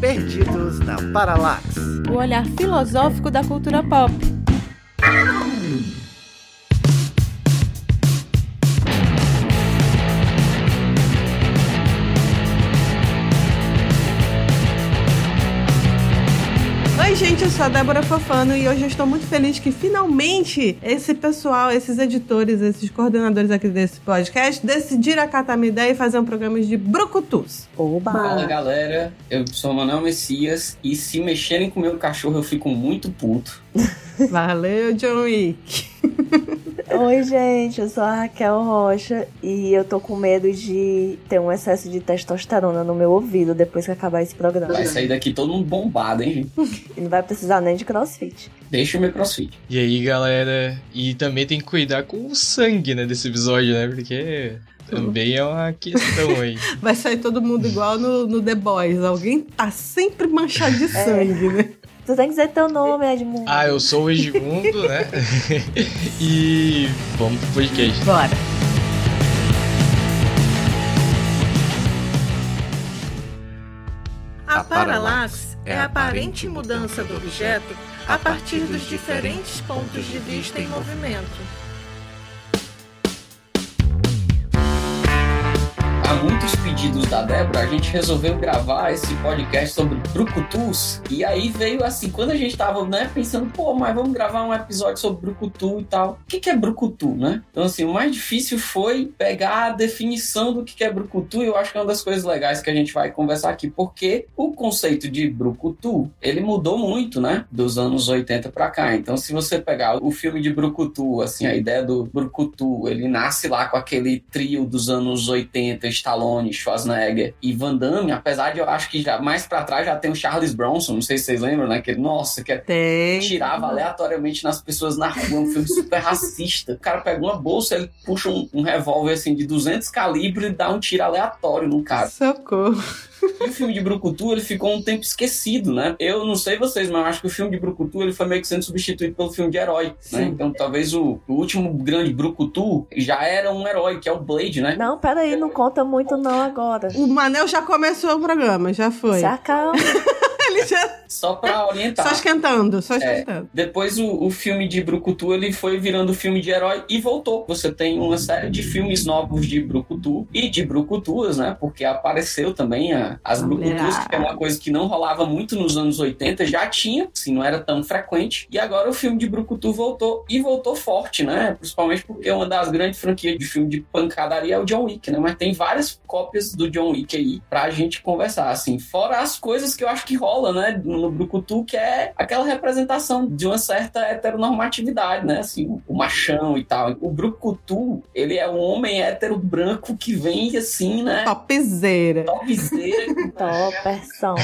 Perdidos na Paralax. O olhar filosófico da cultura pop. Oi, gente, eu sou a Débora Fofano e hoje eu estou muito feliz que finalmente esse pessoal, esses editores, esses coordenadores aqui desse podcast decidiram acatar minha ideia e fazer um programa de brucutus. Oba! Fala galera, eu sou o Manuel Messias e se mexerem com o meu cachorro eu fico muito puto. Valeu, John Wick. Oi, gente, eu sou a Raquel Rocha e eu tô com medo de ter um excesso de testosterona no meu ouvido depois que acabar esse programa. Vai sair daqui todo mundo bombado, hein? E não vai precisar nem de crossfit. Deixa o meu crossfit. E aí, galera, e também tem que cuidar com o sangue, né, desse episódio, né, porque também é uma questão aí. Vai sair todo mundo igual no, no The Boys. Alguém tá sempre manchado de sangue, né? Tu tem que dizer teu nome, Edmundo. Ah, eu sou o Edmundo, né? e vamos pro podcast. Bora. A paralaxe é a aparente mudança do objeto a partir dos diferentes pontos de vista em movimento. A muitos pedidos da Débora, a gente resolveu gravar esse podcast sobre Brucutus. E aí veio assim, quando a gente tava, né, pensando, pô, mas vamos gravar um episódio sobre Brucutu e tal. O que, que é Brucutu, né? Então, assim, o mais difícil foi pegar a definição do que, que é Brucutu. E eu acho que é uma das coisas legais que a gente vai conversar aqui, porque o conceito de Brucutu, ele mudou muito, né? Dos anos 80 pra cá. Então, se você pegar o filme de Brucutu, assim, a ideia do Brucutu, ele nasce lá com aquele trio dos anos 80, Stallone, Schwarzenegger e Van Damme, apesar de eu acho que já mais pra trás já tem o Charles Bronson, não sei se vocês lembram, né? Que, nossa, que Tem. tirava aleatoriamente nas pessoas na rua, um filme super racista. O cara pega uma bolsa, ele puxa um, um revólver assim de 200 calibre e dá um tiro aleatório no cara. Socorro. E o filme de Brucutu, ele ficou um tempo esquecido, né? Eu não sei vocês, mas eu acho que o filme de Brucutu, ele foi meio que sendo substituído pelo filme de herói, né? Então talvez o, o último grande Brucutu já era um herói, que é o Blade, né? Não, peraí, não conta muito não agora. O Manel já começou o programa, já foi. Se acalma. Ele já. Só pra orientar. Só esquentando, só É. esquentando. Depois o, o filme de Brucutu ele foi virando filme de herói e voltou. Você tem uma série de filmes novos de Brucutu e de Brucutuas, né? Porque apareceu também a- as Brucutuas, que é uma coisa que não rolava muito nos anos 80, já tinha, assim, não era tão frequente. E agora o filme de Brucutu voltou e voltou forte, né? Principalmente porque uma das grandes franquias de filme de pancadaria é o John Wick, né? Mas tem várias cópias do John Wick aí pra gente conversar, assim. Fora as coisas que eu acho que rola, né? No Brucutu, que é aquela representação de uma certa heteronormatividade, né? Assim, o machão e tal. O Brucutu, ele é um homem hétero branco que vem, assim, né? Topzera. Topzera, Topperson.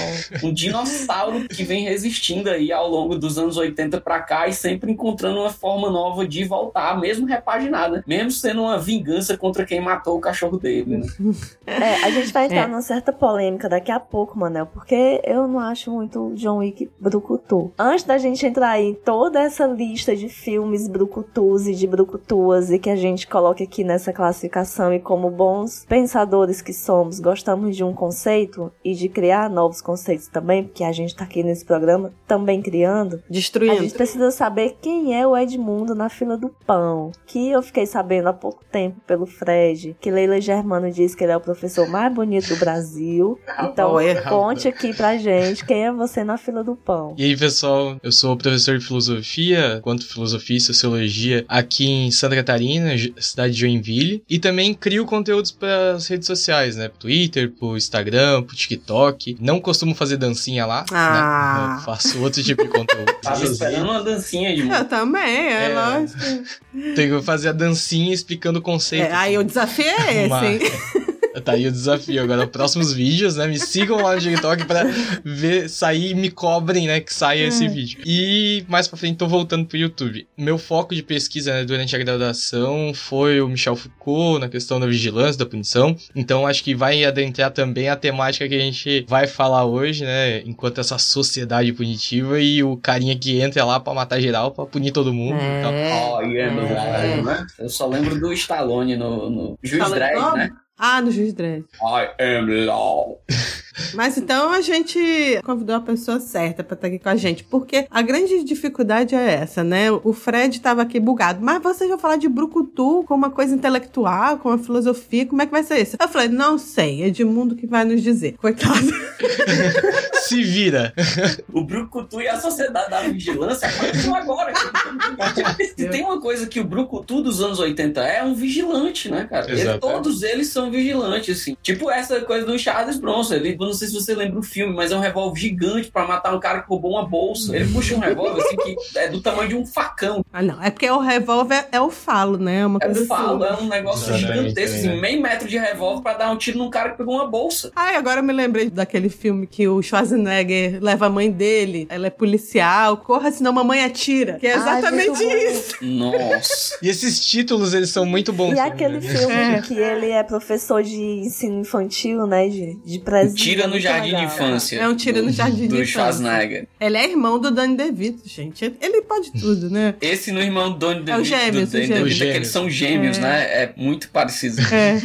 um dinossauro que vem resistindo aí ao longo dos anos 80 pra cá e sempre encontrando uma forma nova de voltar, mesmo repaginada, mesmo sendo uma vingança contra quem matou o cachorro dele, né? É, a gente vai entrar É. numa certa polêmica daqui a pouco, Manel, porque eu não acho muito John Wick brucutu. Antes da gente entrar em toda essa lista de filmes brucutus e de brucutuas e que a gente coloca aqui nessa classificação e como bons pensadores que somos, gostamos de um conceito e de criar novos conceitos também, porque a gente tá aqui nesse programa também criando. A Destruindo. gente precisa saber quem é o Edmundo na fila do pão. Que eu fiquei sabendo há pouco tempo pelo Fred, que Leila Germano disse que ele é o professor mais bonito do Brasil. Então, conte aqui pra gente quem você na fila do pão. E aí, pessoal, eu sou professor de filosofia, quanto filosofia e sociologia, aqui em Santa Catarina, cidade de Joinville. E também crio conteúdos para as redes sociais, né? Pro Twitter, pro Instagram, pro TikTok. Não costumo fazer dancinha lá, Ah. né? Eu faço outro tipo de conteúdo. Tava esperando uma dancinha de Eu também, é, É. lógico. Tenho que fazer a dancinha explicando o conceito. É, aí o desafio é esse, Uma- hein? Tá aí o desafio. Agora, próximos vídeos, né? Me sigam lá no TikTok pra ver, sair e me cobrem, né? Que saia esse vídeo. E mais pra frente, tô voltando pro YouTube. Meu foco de pesquisa né, durante a graduação foi o Michel Foucault na questão da vigilância, da punição. Então, acho que vai adentrar também a temática que a gente vai falar hoje, né? Enquanto essa sociedade punitiva e o carinha que entra lá pra matar geral, pra punir todo mundo. Então, É. Oh, yeah, É. né? Eu só lembro do Stallone no, no Juiz Como? né? Ah, no Juiz Dredd. I am law. Mas então a gente convidou a pessoa certa pra estar aqui com a gente, porque a grande dificuldade é essa, né? O Fred tava aqui bugado, mas vocês vão falar de brucutu com uma coisa intelectual, com uma filosofia, como é que vai ser isso? Eu falei, não sei, Edmundo que vai nos dizer. Coitado. Se vira. O Brucutu e a Sociedade da Vigilância aconteceu agora. Se tem uma coisa que o Brucutu dos anos 80 é, é um vigilante, né, cara? Ele, todos eles são vigilantes, assim. Tipo essa coisa do Charles Bronson. Ele, eu não sei se você lembra o filme, mas é um revólver gigante pra matar um cara que roubou uma bolsa. Ele puxa um revólver, assim, que é do tamanho de um facão. Ah, não. É porque o revólver é o falo, né? É uma É do falo, assim. é um negócio Exatamente, gigantesco, assim, meio metro de revólver pra dar um tiro num cara que pegou uma bolsa. Ai, agora eu me lembrei daquele filme que o Schwarzenegger leva a mãe dele, ela é policial, corra senão mamãe atira. Que é Ai, exatamente bom. isso. Nossa. E esses títulos, eles são muito bons. E também, aquele né? filme É. que ele é professor de ensino infantil, né? De, de presídio. Tira no jardim de infância. É um tiro do- no jardim de Do infância. Schwarzenegger. Ele é irmão do Danny DeVito, gente. Ele pode tudo, né? Esse no irmão do Donnie É o DeVito, gêmeos, do o Danny gêmeos. DeVito, é que eles são gêmeos, É. né? É muito parecido. É.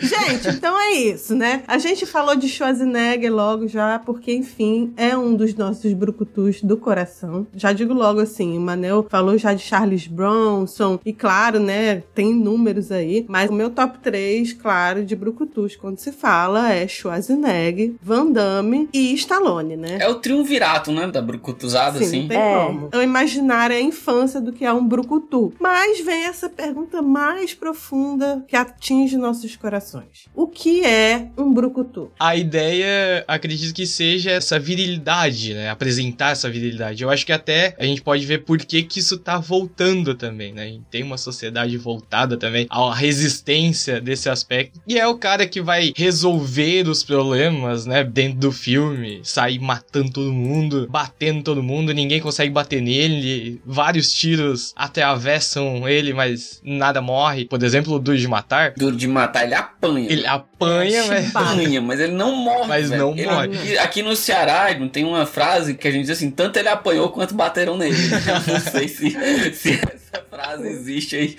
Gente, então é isso, né? A gente falou de Schwarzenegger logo já, porque, enfim, é um dos nossos brucutus do coração. Já digo logo assim, o Manel falou já de Charles Bronson, e claro, né, tem números aí, mas o meu top 3, claro, de brucutus, quando se fala, é Schwarzenegger, Van Damme e Stallone, né? É o triunvirato, né? Da brucutuzada, Sim, assim. não tem É. como. Eu imaginar a infância do que é um brucutu. Mas vem essa pergunta mais profunda que atinge nossos corações. O que é um brucutu? A ideia, acredito que seja essa virilidade, né? Apresentar essa virilidade. Eu acho que até a gente pode ver por que, que isso tá voltando também, né? A gente tem uma sociedade voltada também à resistência desse aspecto. E é o cara que vai resolver os problemas, né? Dentro do filme, sair matando todo mundo, batendo todo mundo, ninguém consegue bater nele. Vários tiros atravessam ele, mas nada morre. Por exemplo, o Duro de Matar. Duro de matar, ele apanha. Ele apanha, mas. apanha, mas ele não morre. Mas velho. não Ele- morre. Aqui, aqui no Ceará não tem uma frase que a gente diz assim: tanto ele apanhou quanto bateram nele. Eu não sei se, se essa frase existe aí.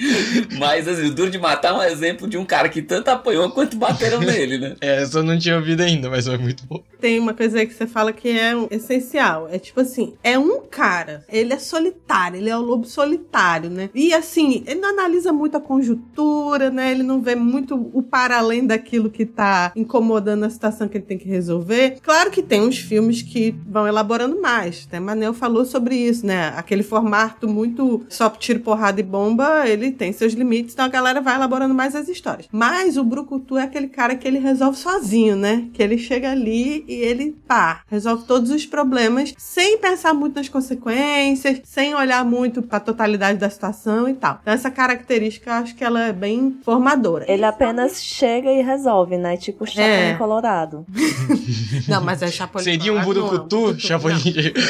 Mas assim, o Duro de Matar é um exemplo de um cara que tanto apanhou quanto bateram nele, né? É, eu não tinha ouvido ainda, mas foi muito bom. Tem uma coisa aí que você fala que é essencial. É tipo assim, é um cara. Ele é solitário, ele é o lobo solitário, né? E assim, ele não analisa muito a conjuntura, né? Ele não vê muito o para além daquilo que tá incomodando a situação que ele tem que resolver. Claro que tem uns filmes que vão elaborando mais. Até Manel falou sobre isso, né? Aquele formato muito só tiro, porrada e bomba, ele tem seus limites, então a galera vai elaborando mais as histórias. Mas o Brucutu é aquele cara que ele resolve sozinho, né? Que ele chega ali e ele, pá, resolve todos os problemas sem pensar muito nas consequências, sem olhar muito pra totalidade da situação e tal. Então essa característica acho que ela é bem formadora. Ele apenas chega e resolve, né? Tipo o Chapolin É. Colorado. Não, mas é Chapolin Seria um não é um? Brucutu, Chapolin.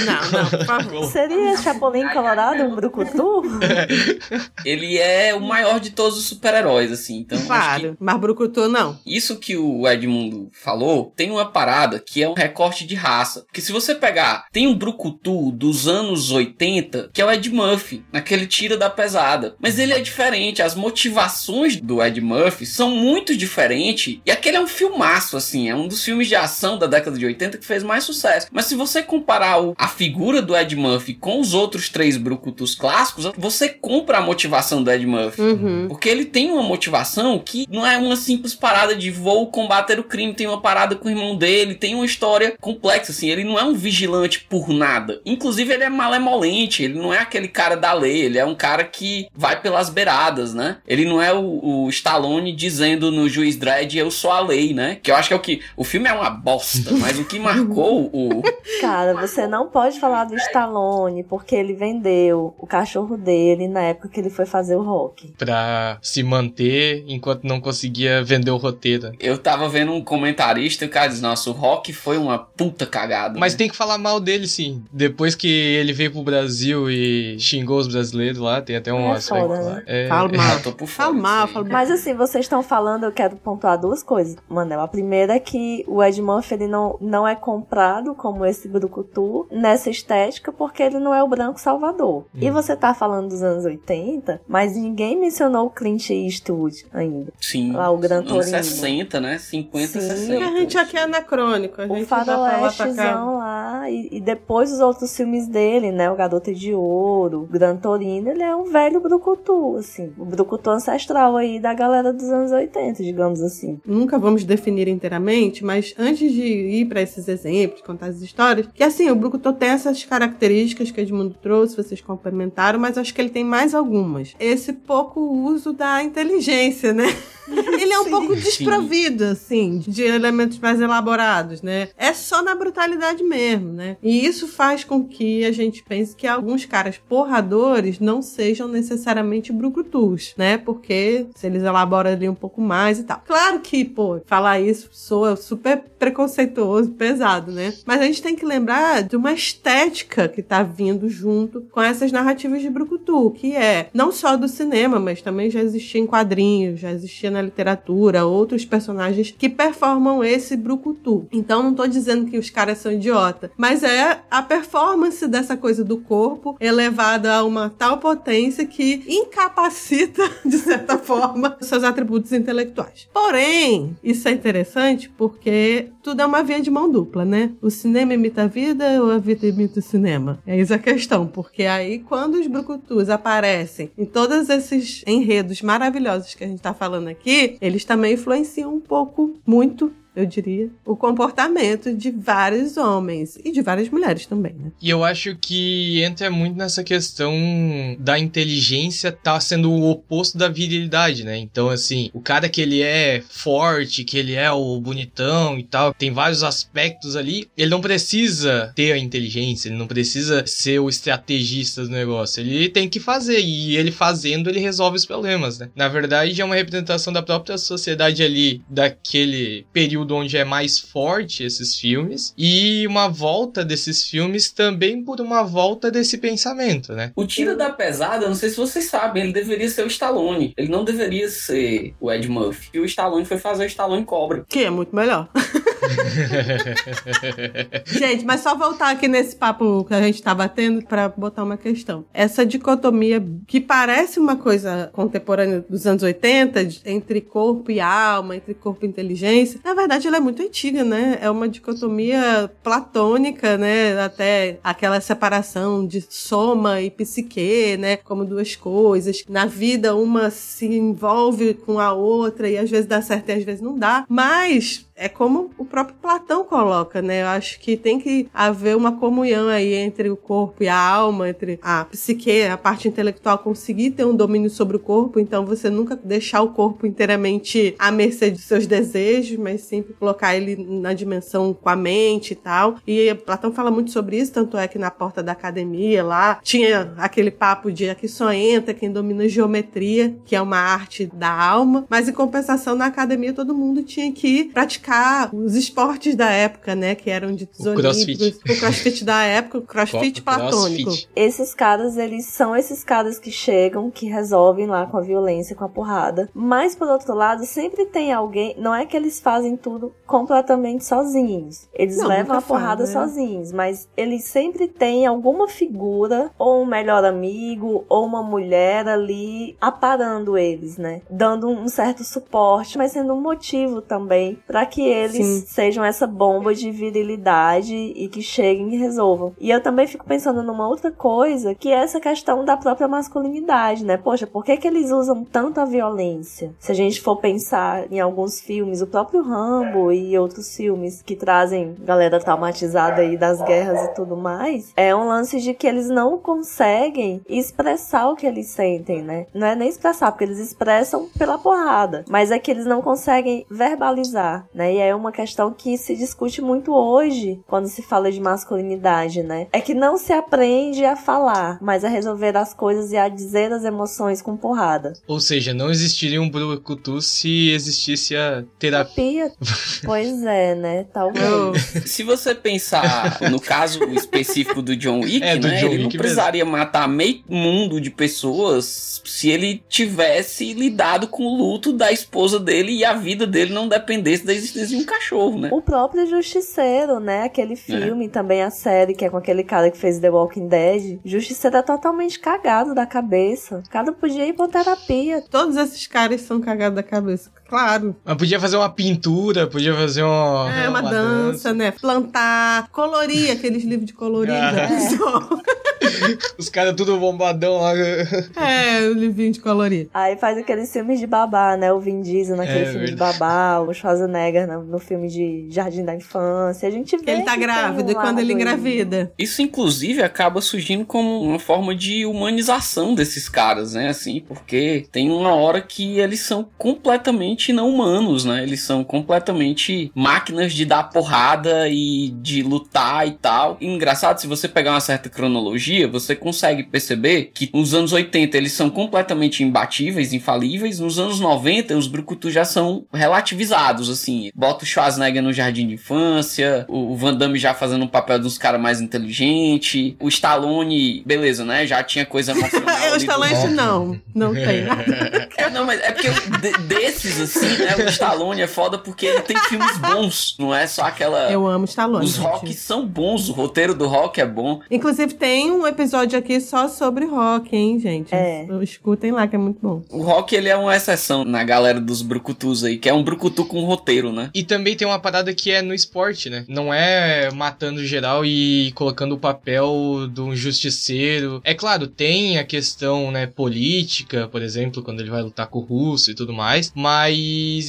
Não, não, por favor. Seria Chapolin Colorado um brucutu? Ele é o maior de todos os super-heróis, assim. Então, acho que Claro, mas Brucutu não. Isso que o Edmundo falou, tem uma parada que é um recorte de raça. Porque se você pegar, tem um brucutu dos anos 80, que é o Ed Murphy, naquele tira da pesada. Mas ele é diferente, as motivações do Ed Murphy são muito diferentes. E aquele é um filmaço, assim, é um dos filmes de ação da década de 80 que fez mais sucesso. Mas se você comparar o- a figura do Ed Murphy com os outros três brucutus clássicos, você compra a motivação do Ed Murphy. Uhum. Porque ele tem uma motivação que não é uma simples parada de vou combater o crime, tem uma parada com o irmão dele, tem uma história complexa, assim. Ele não é um vigilante por nada. Inclusive, ele é malemolente, ele não é aquele cara da lei, ele é um cara que vai pelas beiradas, né? Ele não é o, o Stallone dizendo no juiz Dredd, eu sou a lei, né? Que eu acho que é o que. O filme é uma bosta, mas o que marcou o. Cara, você não pode falar do Stallone porque ele vendeu o cachorro dele na época que ele foi fazer o rock. Pra se manter enquanto não conseguia vender o roteiro. Eu tava vendo um comentarista e o cara diz: Nossa, o rock foi uma puta cagada. Mas né? tem que falar mal dele, sim. Depois que ele veio pro Brasil e xingou os brasileiros lá, tem até um É aspecto foda, lá. né? É, Fala mal. tô por fora Fala mal. Mas assim, vocês estão falando, eu quero pontuar duas coisas, Manel. A primeira é que o Ed Murphy ele não, não é comprado como esse brucutu nessa estética porque ele não é o branco salvador. E Hum. você tá falando dos anos 80 80, mas ninguém mencionou o Clint Eastwood ainda. Sim. Lá o Gran Torino. 60, né? 50, Sim. 60. A gente aqui é anacrônico. A gente o faroestezão lá, e, e, depois os outros filmes dele, né? O Garota de Ouro, o Gran Torino, ele é um velho brucutu, assim. O brucutu ancestral aí da galera dos anos 80, digamos assim. Nunca vamos definir inteiramente, mas antes de ir para esses exemplos, contar as histórias, que assim, o brucutu tem essas características que Edmundo trouxe, vocês complementaram, mas acho que ele tem mais algumas. Esse pouco uso da inteligência, né? Ele é um sim, pouco desprovido, assim, de elementos mais elaborados, né? É só na brutalidade mesmo, né? E isso faz com que a gente pense que alguns caras porradores não sejam necessariamente brucutus, né? Porque se eles elaboram ali um pouco mais e tal. Claro que, pô, falar isso soa super preconceituoso, pesado, né? Mas a gente tem que lembrar de uma estética que tá vindo junto com essas narrativas de brucutu, que é não só do cinema, mas também já existia em quadrinhos, já existia na literatura, outros personagens que performam esse brucutu. Então não tô dizendo que os caras são idiota, mas é a performance dessa coisa do corpo elevada a uma tal potência que incapacita, de certa forma, seus atributos intelectuais. Porém, isso é interessante porque tudo é uma via de mão dupla, né? O cinema imita a vida ou a vida imita o cinema? É isso a questão, porque aí quando os brucutus aparecem em todos esses enredos maravilhosos que a gente tá falando aqui, eles também influenciam um pouco, muito, eu diria, o comportamento de vários homens e de várias mulheres também, né? E eu acho que entra muito nessa questão da inteligência tá sendo o oposto da virilidade, né? Então, assim, o cara que ele é forte, que ele é o bonitão e tal, tem vários aspectos ali, ele não precisa ter a inteligência, ele não precisa ser o estrategista do negócio, ele tem que fazer e ele fazendo, ele resolve os problemas, né? Na verdade, é uma representação da própria sociedade ali, daquele período período onde é mais forte esses filmes e uma volta desses filmes também por uma volta desse pensamento, né? O Tira da Pesada, não sei se vocês sabem, ele deveria ser o Stallone. Ele não deveria ser o Ed Murphy. E o Stallone foi fazer o Stallone Cobra. Que é muito melhor. gente, mas só voltar aqui nesse papo que a gente tá batendo para botar uma questão. Essa dicotomia que parece uma coisa contemporânea dos anos 80, entre corpo e alma, entre corpo e inteligência, na verdade ela é muito antiga, né? É uma dicotomia platônica, né? Até aquela separação de soma e psique, né? Como duas coisas. Na vida, uma se envolve com a outra e às vezes dá certo e às vezes não dá. Mas é como o próprio Platão coloca, né? Eu acho que tem que haver uma comunhão aí entre o corpo e a alma, entre a psique, a parte intelectual conseguir ter um domínio sobre o corpo, então você nunca deixar o corpo inteiramente à mercê de seus desejos, mas sempre colocar ele na dimensão com a mente e tal. E Platão fala muito sobre isso, tanto é que na porta da academia lá tinha aquele papo de aqui só entra quem domina geometria, que é uma arte da alma, mas em compensação na academia todo mundo tinha que praticar os esportes da época, né? Que eram de o olímpicos. O crossfit da época, o crossfit platônico. Crossfit. Esses caras, eles são esses caras que chegam, que resolvem lá com a violência, com a porrada. Mas, por outro lado, sempre tem alguém. Não é que eles fazem tudo completamente sozinhos. Eles não, levam a porrada fala, né? sozinhos, mas eles sempre têm alguma figura, ou um melhor amigo, ou uma mulher ali aparando eles, né? Dando um certo suporte, mas sendo um motivo também para que eles Sim. sejam essa bomba de virilidade e que cheguem e resolvam. E eu também fico pensando numa outra coisa, que é essa questão da própria masculinidade, né? Poxa, por que que eles usam tanto a violência? Se a gente for pensar em alguns filmes, o próprio Rambo e outros filmes que trazem galera traumatizada aí das guerras e tudo mais, é um lance de que eles não conseguem expressar o que eles sentem, né? Não é nem expressar, porque eles expressam pela porrada, mas é que eles não conseguem verbalizar, né? Né? E é uma questão que se discute muito hoje quando se fala de masculinidade, né? É que não se aprende a falar, mas a resolver as coisas e a dizer as emoções com porrada. Ou seja, não existiria um brucutu se existisse a terapia. pois é, né? Talvez. se você pensar no caso específico do John Wick, é, do né? John ele Wick não precisaria mesmo. matar meio mundo de pessoas se ele tivesse lidado com o luto da esposa dele e a vida dele não dependesse da existência Business e um cachorro, né? O próprio Justiceiro, né? Aquele filme, é. também a série, que é com aquele cara que fez The Walking Dead. Justiceiro é totalmente cagado da cabeça. O cara podia ir pra terapia. Todos esses caras são cagados da cabeça. Claro. Mas podia fazer uma pintura, podia fazer uma. É, uma, uma dança, dança, né? Plantar, colorir aqueles livros de colorir ah. da pessoa. Os caras tudo bombadão lá. É, o livrinho de colorir. Aí faz aqueles filmes de babá, né? O Vin Diesel naquele é, filme verdade. de babá, o Schwarzenegger no, no, filme de Jardim da Infância. A gente vê. Ele tá grávido um e quando ele engravida. Isso, inclusive, acaba surgindo como uma forma de humanização desses caras, né? Assim, porque tem uma hora que eles são completamente não humanos, né? Eles são completamente máquinas de dar porrada e de lutar e tal. E engraçado, se você pegar uma certa cronologia, dia, você consegue perceber que nos anos 80 eles são completamente imbatíveis, infalíveis. Nos anos 90, os brucutus já são relativizados, assim. Bota o Schwarzenegger no jardim de infância, o Van Damme já fazendo um papel dos caras mais inteligente, o Stallone, beleza, né? Já tinha coisa emocional. o Stallone não, não tem é, não, mas é porque desses, assim, né? O Stallone é foda porque ele tem filmes bons, não é só aquela... Eu amo Stallone. Os rock são bons, o roteiro do rock é bom. Inclusive tem um episódio aqui só sobre rock, hein, gente? É. Escutem lá, que é muito bom. O rock, ele é uma exceção na galera dos brucutus aí, que é um brucutu com roteiro, né? E também tem uma parada que é no esporte, né? Não é matando geral e colocando o papel de um justiceiro. É claro, tem a questão, né, política, por exemplo, quando ele vai lutar com o russo e tudo mais, mas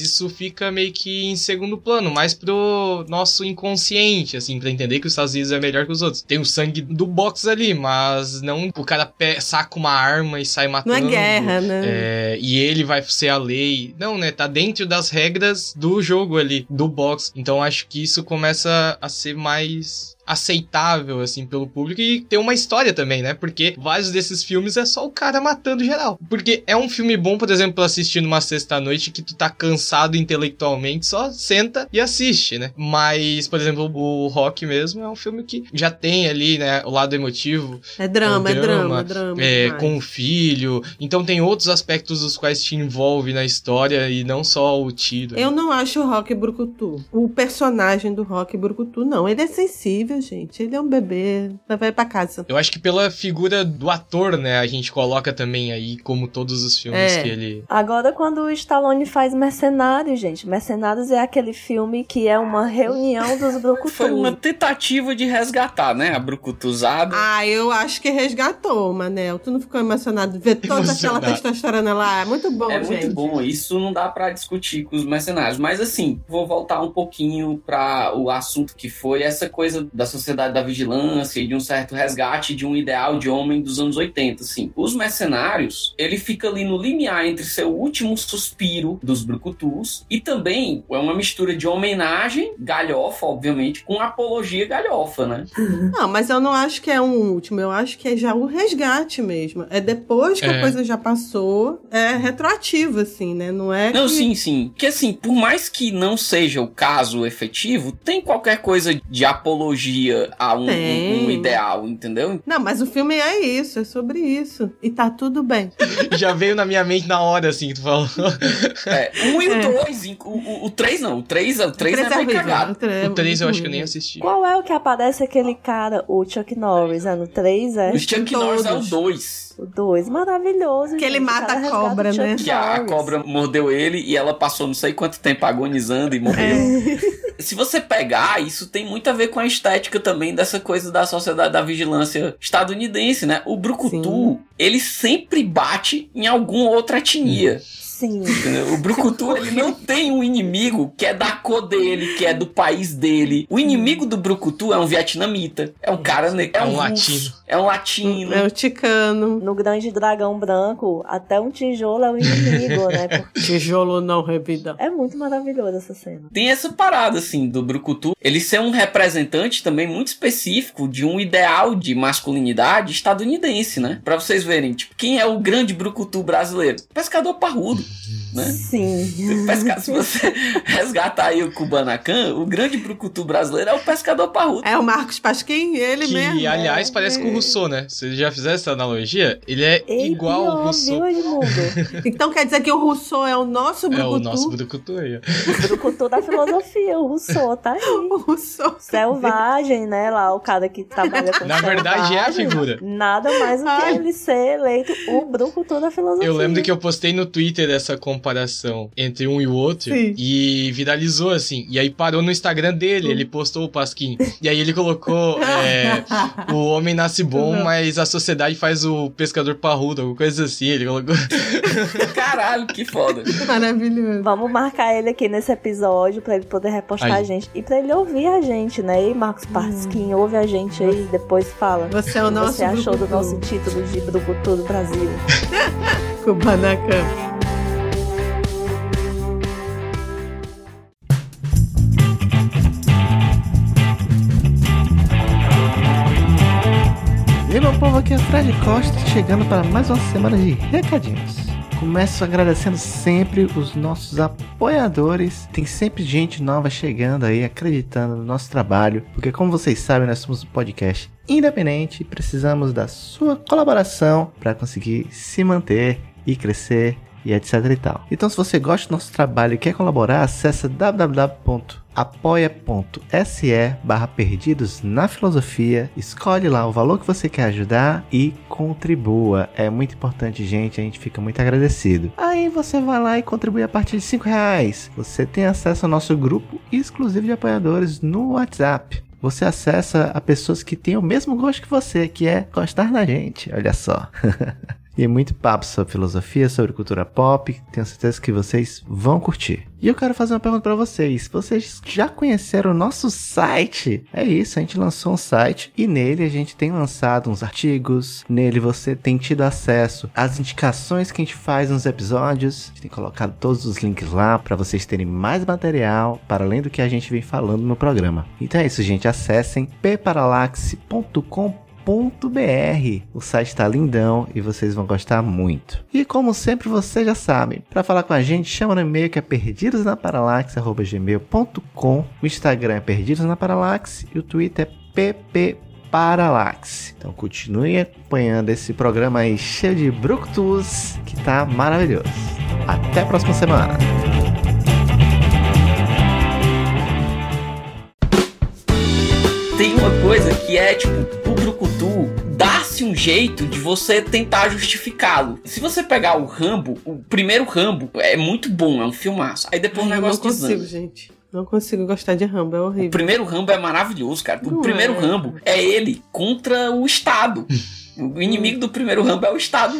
isso fica meio que em segundo plano, mais pro nosso inconsciente, assim, pra entender que os Estados Unidos é melhor que os outros. Tem o sangue do box ali, mas não o cara saca uma arma e sai matando. Não é guerra, né? É, e ele vai ser a lei. Não, né? Tá dentro das regras do jogo ali, do box. Então acho que isso começa a ser mais aceitável, assim, pelo público e ter uma história também, né? Porque vários desses filmes é só o cara matando geral. Porque é um filme bom, por exemplo, assistir numa sexta-noite que tu tá cansado intelectualmente, só senta e assiste, né? Mas, por exemplo, o Rock mesmo é um filme que já tem ali, né, o lado emotivo. É drama, é, drama, é drama. É, com o filho. Então tem outros aspectos dos quais te envolve na história e não só o tiro. Eu não acho o Rock Brucutu. O personagem do Rock Brucutu, não. Ele é sensível gente. Ele é um bebê. Vai pra casa. Eu acho que pela figura do ator, né? A gente coloca também aí, como todos os filmes é. que ele. Agora, quando o Stallone faz Mercenários, gente. Mercenários é aquele filme que é uma reunião dos brucutus. Foi uma tentativa de resgatar, né? A brucutuzada. Ah, eu acho que resgatou, Manel. Tu não ficou emocionado de ver toda aquela testosterona lá? É muito bom, é gente. É muito bom. Isso não dá para discutir com os mercenários. Mas, assim, vou voltar um pouquinho para o assunto que foi essa coisa da sociedade da vigilância e de um certo resgate de um ideal de homem dos anos 80, assim. Os mercenários, ele fica ali no limiar entre seu último suspiro dos brucutus e também é uma mistura de homenagem, galhofa, obviamente, com apologia galhofa, né? Não, mas eu não acho que é um último, eu acho que é já o resgate mesmo. É depois que é. a coisa já passou, é retroativo, assim, né? Não é. Não, que... sim, sim. Que assim, por mais que não seja o caso efetivo, tem qualquer coisa de apologia a um, um, um, ideal, entendeu? Não, mas o filme é isso, é sobre isso. E tá tudo bem. Já veio na minha mente na hora, assim, que tu falou. É, um e o é. dois. O, o, o três não. O três, o três, o três é, é cagado. O três, é o três eu acho que eu nem assisti. Qual é o que aparece aquele cara, o Chuck Norris? É no três, é? O Chuck Norris é o dois. O 2, maravilhoso. Que gente. ele mata a cobra, né? Que a, a, cobra mordeu ele e ela passou não sei quanto tempo agonizando e morreu. É. Se você pegar, isso tem muito a ver com a estética também dessa coisa da sociedade da vigilância estadunidense, né? O Brucutu, Sim. ele sempre bate em alguma outra etnia. Sim. O Brucutu, ele não tem um inimigo que é da cor dele, que é do país dele. O inimigo do Brucutu é um vietnamita. É um cara... É, um, um latino. É um latino. É um ticano. No Grande Dragão Branco, até um tijolo é o inimigo, né? Porque... Tijolo não revida. É muito maravilhoso essa cena. Tem essa parada, assim, do Brucutu. Ele ser um representante também muito específico de um ideal de masculinidade estadunidense, né? Pra vocês verem, tipo, quem é o grande Brucutu brasileiro? Pescador parrudo. Né? Sim. Pesca... Se você resgatar aí o Kubanacan, o grande brucutu brasileiro é o pescador parrudo. É o Marcos Pasquim, ele que, mesmo. Que, aliás, parece com o Rousseau, né? Você já fizeram essa analogia? Ele é Ei, igual pior, ao Rousseau. Viu? Então quer dizer que o Rousseau é o nosso brucutu? É o nosso brucutu aí. O brucutu da filosofia, o Rousseau, tá aí. O Rousseau. Selvagem, né? Lá, o cara que trabalha com Na verdade, é a selvagem. figura. Nada mais do que Ai. ele ser eleito o brucutu da filosofia. Eu lembro que eu postei no Twitter essa comparação entre um e o outro Sim. e viralizou assim. E aí parou no Instagram dele, ele postou o Pasquim. E aí ele colocou é, o homem nasce bom, mas a sociedade faz o pescador parrudo, alguma coisa assim. Ele colocou. Caralho, que foda. Maravilhoso. Vamos marcar ele aqui nesse episódio pra ele poder repostar Aí. a gente. E pra ele ouvir a gente, né? E Marcos Pasquim, ouve a gente aí e depois fala. Você é o o que nosso você achou do nosso título de Brucutu do Brasil? Kubanacan. Meu povo, aqui é Fred Costa, chegando para mais uma semana de recadinhos. Começo agradecendo sempre os nossos apoiadores. Tem sempre gente nova chegando aí, acreditando no nosso trabalho, porque como vocês sabem, nós somos um podcast independente e precisamos da sua colaboração para conseguir se manter e crescer e etc e tal. Então, se você gosta do nosso trabalho e quer colaborar, acessa www.apoia.se barra perdidos na filosofia, escolhe lá o valor que você quer ajudar e contribua. É muito importante, gente, a gente fica muito agradecido. Aí você vai lá e contribui a partir de 5 reais. Você tem acesso ao nosso grupo exclusivo de apoiadores no WhatsApp. Você acessa a pessoas que têm o mesmo gosto que você, que é gostar da gente. Olha só. E muito papo sobre filosofia, sobre cultura pop. Tenho certeza que vocês vão curtir. E eu quero fazer uma pergunta para vocês. Vocês já conheceram o nosso site? É isso, a gente lançou um site e nele a gente tem lançado uns artigos. Nele você tem tido acesso às indicações que a gente faz nos episódios. A gente tem colocado todos os links lá para vocês terem mais material para além do que a gente vem falando no programa. Então é isso, gente. Acessem pparalaxe.com br. O site está lindão e vocês vão gostar muito. E como sempre, vocês já sabem, para falar com a gente, chama no e-mail que é perdidosnaparalaxe@gmail.com. O Instagram é Perdidos na Paralaxe e o Twitter é pp Paralaxe. Então continue acompanhando esse programa aí cheio de brucutus que tá maravilhoso. Até a próxima semana. Tem uma coisa que é tipo, um jeito de você tentar justificá-lo. Se você pegar o Rambo, o primeiro Rambo é muito bom, é um filmaço. Aí depois o Ai, eu negócio não consigo, gente. Não consigo gostar de Rambo, é O horrível. primeiro Rambo é maravilhoso, cara. O Não primeiro é. Rambo é ele contra o Estado. O inimigo do primeiro Rambo é o Estado.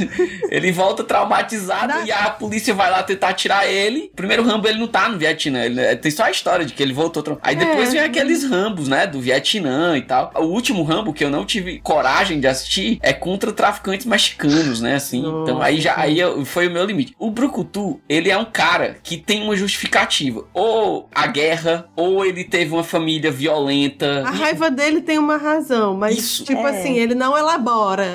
ele volta traumatizado Dá- e a polícia vai lá tentar tirar ele. O primeiro Rambo ele não tá no Vietnã. Ele, é- tem só a história de que ele voltou. trau- Aí depois É. vem aqueles Rambos, né? Do Vietnã e tal. O último Rambo que eu não tive coragem de assistir é contra traficantes mexicanos, né? Assim. então aí já aí eu- foi o meu limite. O Brucutu, ele é um cara que tem uma justificativa. Ou a guerra, ou ele teve uma família violenta. A raiva dele tem uma razão, mas, Isso. tipo É. assim, ele não elabora.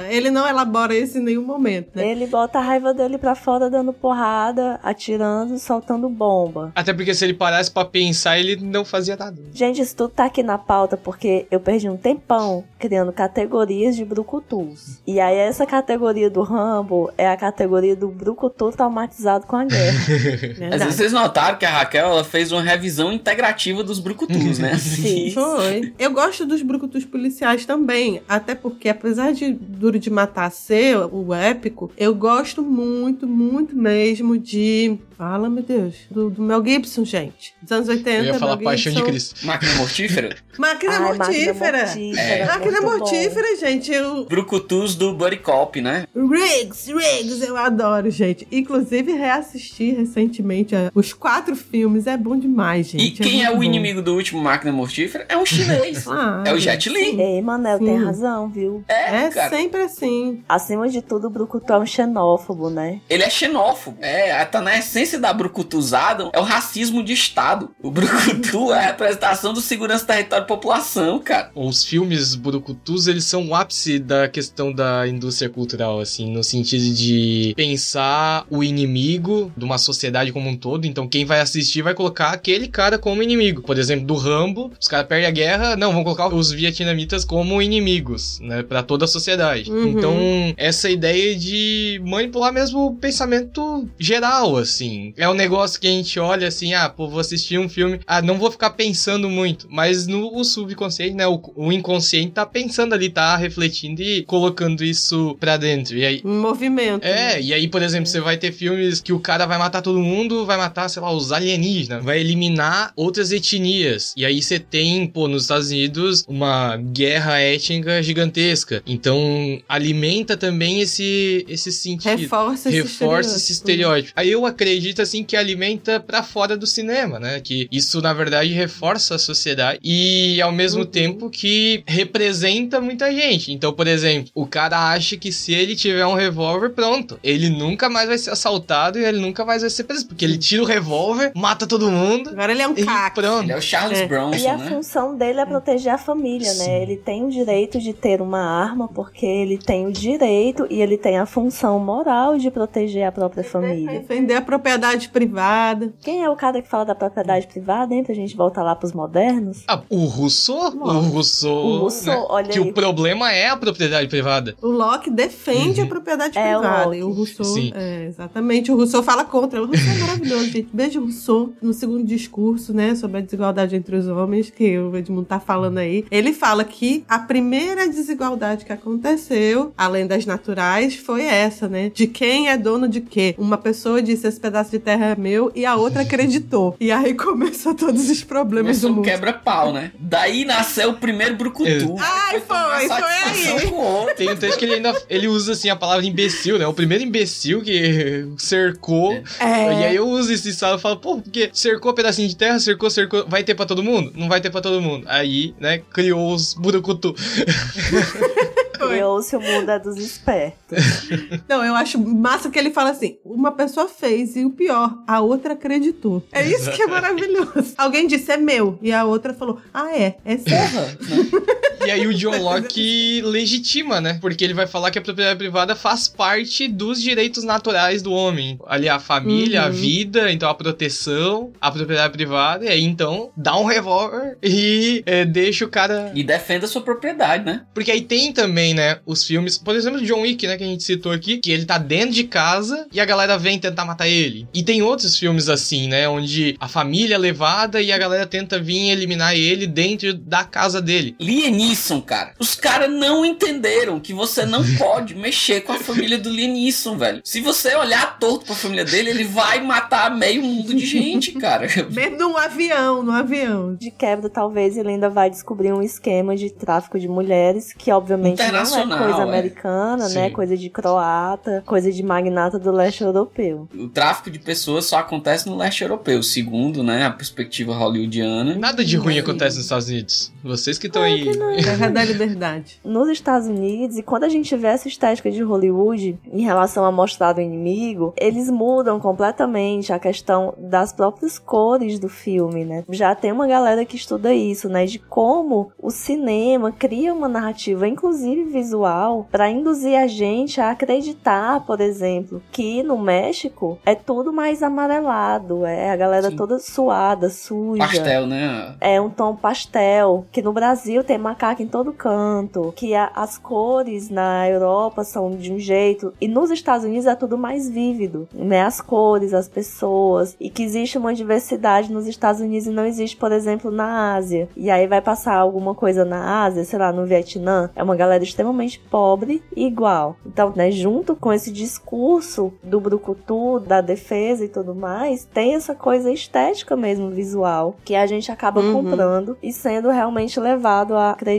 Ele não elabora isso em nenhum momento, né? Ele bota a raiva dele pra fora, dando porrada, atirando, soltando bomba. Até porque se ele parasse pra pensar, ele não fazia nada. Gente, isso tudo tá aqui na pauta porque eu perdi um tempão criando categorias de brucutus. E aí essa categoria do Rambo é a categoria do brucutu traumatizado com a guerra. Às Verdade. vezes vocês notaram que a Raquel ela fez uma revisão integrativa dos brucutus, né? Sim. Foi. Eu gosto dos brucutus policiais também, até porque apesar de Duro de Matar ser o épico, eu gosto muito, muito mesmo de... Fala, meu Deus. Do, do Mel Gibson, gente. Dos anos 80, Eu ia falar Mel Paixão de Gibson. Cristo. Máquina mortífera. Máquina Ai, máquina mortífera. É. Máquina bom. mortífera, gente. Eu... Brucutus do Buddy Cop, né? Riggs, Riggs, eu adoro, gente. Inclusive, reassisti recentemente a- os quatro filmes. É bom demais, E gente. quem é, muito o bom. inimigo do último Máquina Mortífera? É um chinês. Ah, é o Jet Li. Ei, Manel, tem Sim. razão, viu? É, É cara. sempre assim. Acima de tudo, o brucutu é um xenófobo, né? Ele é xenófobo. É, tá na essência essência da brucutuzada é o racismo de Estado. O brucutu é a representação do segurança território e população, cara. Os filmes brucutus, eles são o ápice da questão da indústria cultural, assim, no sentido de pensar o inimigo de uma sociedade como um todo. Então, quem vai assistir vai colocar aquele cara como inimigo. Por exemplo, do Rambo, os caras perdem a guerra, não, vão colocar os vietnamitas como inimigos, né, para toda a sociedade. Uhum. Então, essa ideia de manipular mesmo o pensamento geral, assim. É um negócio que a gente olha assim, ah, pô, vou assistir um filme, ah, não vou ficar pensando muito, mas no subconsciente, né, o, o inconsciente tá pensando ali, tá refletindo e colocando isso pra dentro. E aí, Um movimento. é, e aí, por exemplo, você vai ter filmes que o cara vai matar todo mundo, vai matar, sei lá, os alienígenas, vai eliminar outras etnias. E aí você tem, pô, nos Estados Unidos, uma guerra étnica gigantesca. Então, alimenta também esse, esse sentido. Reforça esse Reforça esse estereótipo. estereótipo. Aí eu acredito, assim, que alimenta pra fora do cinema, né? Que isso, na verdade, reforça a sociedade e, ao mesmo Uhum. tempo, que representa muita gente. Então, por exemplo, o cara acha que se ele tiver um revólver, pronto. Ele nunca mais vai ser assaltado e ele nunca mais vai ser preso. Porque ele tira o revólver, mata todo mundo Agora ele é um e caco. pronto. Ele é o Charles É. E Bronson, a né? função dele é proteger a família, Sim. né? Ele tem o direito de ter uma arma porque ele tem o direito e ele tem a função moral de proteger a própria família. Defender a propriedade privada. Quem é o cara que fala da propriedade privada, hein? Pra gente voltar lá pros modernos? Ah, o Rousseau? O Rousseau. O Rousseau, né? olha Que aí. o problema é a propriedade privada. O Locke defende Uhum. a propriedade É, o privada. Locke. E o Rousseau. Sim. É, exatamente. O Rousseau fala contra. O Rousseau é maravilhoso, gente. Beijo, Rousseau. No segundo discurso, né, sobre a desigualdade entre os homens, que o Edmundo tá falando aí, ele fala que a primeira desigualdade que aconteceu, além das naturais, foi essa, né? De quem é dono de quê? Uma pessoa disse esse pedaço de terra é meu e a outra acreditou. E aí começou todos os problemas Começou do mundo. quebra-pau, né? Daí nasceu o primeiro brucutu. Ai, tomar foi, foi aí. Tem um texto que ele ainda ele usa assim a palavra imbecil, né? O primeiro imbecil que cercou. É. E aí eu uso esse estado e falo, pô, porque cercou um pedacinho de terra, cercou, cercou, vai ter pra todo mundo? Não vai ter pra todo mundo. Aí, né, criou os burucutu. Criou-se o mundo é dos espertos. Não, eu acho massa que ele fala assim: uma pessoa fez e o pior, a outra acreditou. É isso que é maravilhoso. Alguém disse é meu e a outra falou: ah, é, é seu. E aí o John Locke legitima, né? Porque ele vai falar que a propriedade privada faz parte dos direitos naturais do homem. Ali a família, a Uhum. vida, então a proteção, a propriedade privada. E aí então dá um revólver e é, deixa o cara E defenda sua propriedade, né? Porque aí tem também, né, os filmes, por exemplo, John Wick, né, que a gente citou aqui, que ele tá dentro de casa e a galera vem tentar matar ele. E tem outros filmes assim, né, onde a família é levada e a galera tenta vir eliminar ele dentro da casa dele. Liam Neeson, cara. Os caras não entenderam que você não pode mexer com a família do Liam Neeson, velho. Se você olhar torto pra família dele, ele vai matar meio mundo de gente, cara. Mesmo num avião, num avião. De quebra, talvez ele ainda vai descobrir um esquema de tráfico de mulheres, que obviamente não é coisa é. americana, né? Sim. Coisa de croata, coisa de magnata do leste europeu. O tráfico de pessoas só acontece no leste europeu, segundo, né, a perspectiva hollywoodiana. Nada de ruim acontece nos Estados Unidos. Vocês que estão aí. Terra da liberdade. Nos Estados Unidos, e quando a gente vê essa estética de Hollywood em relação a mostrar o inimigo, eles mudam completamente a questão das próprias cores do filme, né? Já tem uma galera que estuda isso, né? De como o cinema cria uma narrativa, inclusive visual, para induzir a gente a acreditar, por exemplo, que no México é tudo mais amarelado, é a galera Sim. toda suada, suja. Pastel, né? É um tom pastel, que no Brasil tem macaco em todo canto, que a- as cores na Europa são de um jeito, e nos Estados Unidos é tudo mais vívido, né? As cores, as pessoas, e que existe uma diversidade nos Estados Unidos e não existe, por exemplo, na Ásia. E aí vai passar alguma coisa na Ásia, sei lá, no Vietnã, é uma galera extremamente pobre e igual. Então, né, junto com esse discurso do brucutu, da defesa e tudo mais, tem essa coisa estética mesmo, visual, que a gente acaba Uhum. comprando e sendo realmente levado a acreditar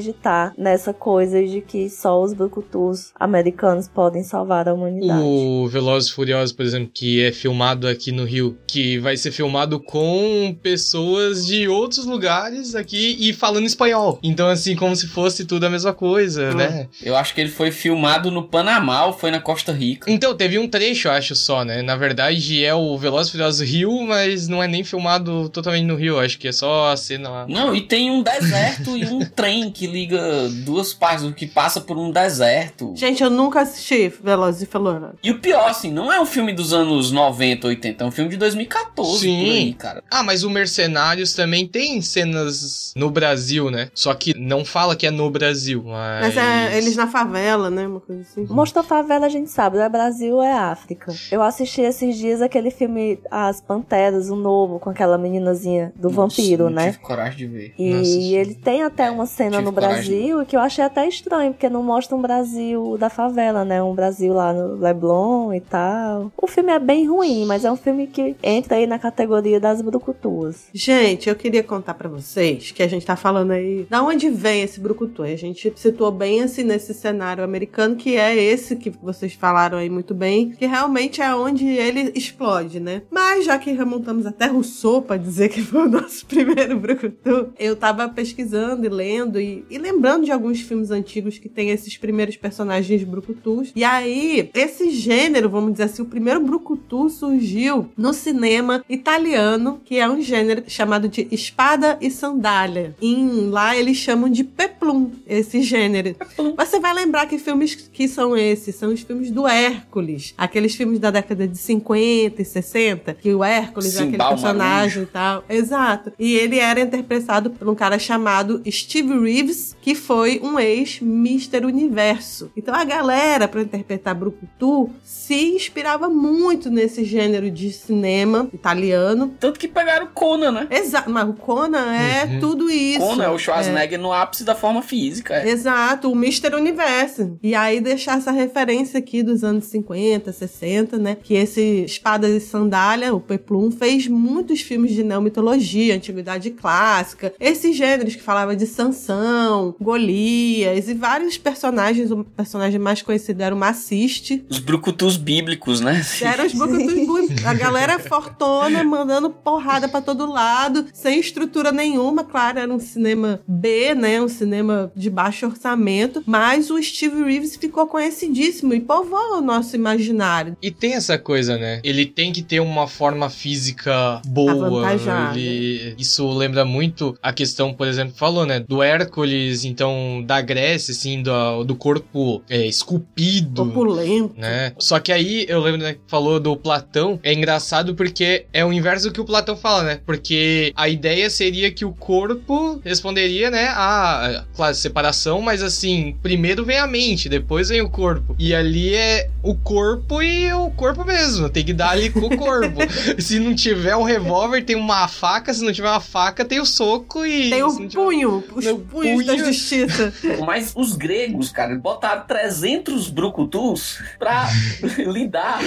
nessa coisa de que só os brucutus americanos podem salvar a humanidade. O Velozes e Furiosos, por exemplo, que é filmado aqui no Rio, que vai ser filmado com pessoas de outros lugares aqui e falando espanhol. Então, assim, como se fosse tudo a mesma coisa, né? Eu acho que ele foi filmado no Panamá ou foi na Costa Rica. Então, teve um trecho, eu acho só, né? Na verdade, é o Velozes e Furiosos Rio, mas não é nem filmado totalmente no Rio. Acho que é só a cena lá. Não, e tem um deserto e um trem que liga duas partes, que passa por um deserto. Gente, eu nunca assisti Velozes e Furiosos. E o pior, assim, não é um filme dos anos 90, 80, é um filme de 2014 Sim. por aí, cara. Ah, mas o Mercenários também tem cenas no Brasil, né? Só que não fala que é no Brasil, mas... Mas é eles na favela, né? Uma coisa assim. Mostrou favela, a gente sabe, é Brasil, é África. Eu assisti esses dias aquele filme As Panteras, o novo, com aquela meninazinha do vampiro, Nossa, não né? tive coragem de ver. E Nossa, ele tem até uma cena no. Brasil que eu achei até estranho, porque não mostra um Brasil da favela, né? Um Brasil lá no Leblon e tal. O filme é bem ruim, mas é um filme que entra aí na categoria das brucutuas. Gente, eu queria contar pra vocês que a gente tá falando aí da onde vem esse brucutu. A gente situou bem assim nesse cenário americano, que é esse que vocês falaram aí muito bem, que realmente é onde ele explode, né? Mas já que remontamos até Rousseau pra dizer que foi o nosso primeiro brucutu, eu tava pesquisando e lendo e, e lembrando de alguns filmes antigos que tem esses primeiros personagens brucutus. E aí, esse gênero, vamos dizer assim, o primeiro brucutu surgiu no cinema italiano, que é um gênero chamado de espada e sandália. Em lá eles chamam de peplum, esse gênero. Você vai lembrar que filmes que são esses? São os filmes do Hércules. Aqueles filmes da década de 50 e 60, que o Hércules é aquele Simbal personagem e tal. Exato. E ele era interpretado por um cara chamado Steve Reeves, que foi um ex-Mister Universo. Então a galera, para interpretar Brucutu, se inspirava muito nesse gênero de cinema italiano. Tanto que pegaram o Conan, né? Exato, mas o Conan é Uhum. tudo isso. Conan é o Schwarzenegger no ápice da forma física. é. Exato, o Mister Universo. E aí deixar essa referência aqui dos anos 50, 60, né? Que esse Espada e Sandália, o Peplum, fez muitos filmes de neomitologia, antiguidade clássica, esses gêneros que falava de Sansão, Golias e vários personagens. O personagem mais conhecido era o Maciste. Os brucutus bíblicos, né? Eram os brucutus, bu- a galera fortona, mandando porrada pra todo lado, sem estrutura nenhuma. Claro, era um cinema B, né? Um cinema de baixo orçamento. Mas o Steve Reeves ficou conhecidíssimo e povoou o nosso imaginário. E tem essa coisa, né? Ele tem que ter uma forma física boa. Avantajada. Ele... Isso lembra muito a questão, por exemplo, falou, né? Do Hércules, então, da Grécia, assim, do, do corpo é, esculpido. Opulento. Né? Só que aí eu lembro né, que falou do Platão. É engraçado porque é o inverso do que o Platão fala, né? Porque a ideia seria que o corpo responderia, né? A, claro, separação, mas assim, primeiro vem a mente, depois vem o corpo. E ali é o corpo e o corpo mesmo. Tem que dar ali com o corpo. se não tiver um revólver, tem uma faca. Se não tiver uma faca, tem o soco e. Tem o não tiver- punho, os Meu punhos da justiça. Mas os gregos, cara, botaram 300 brucutus pra lidar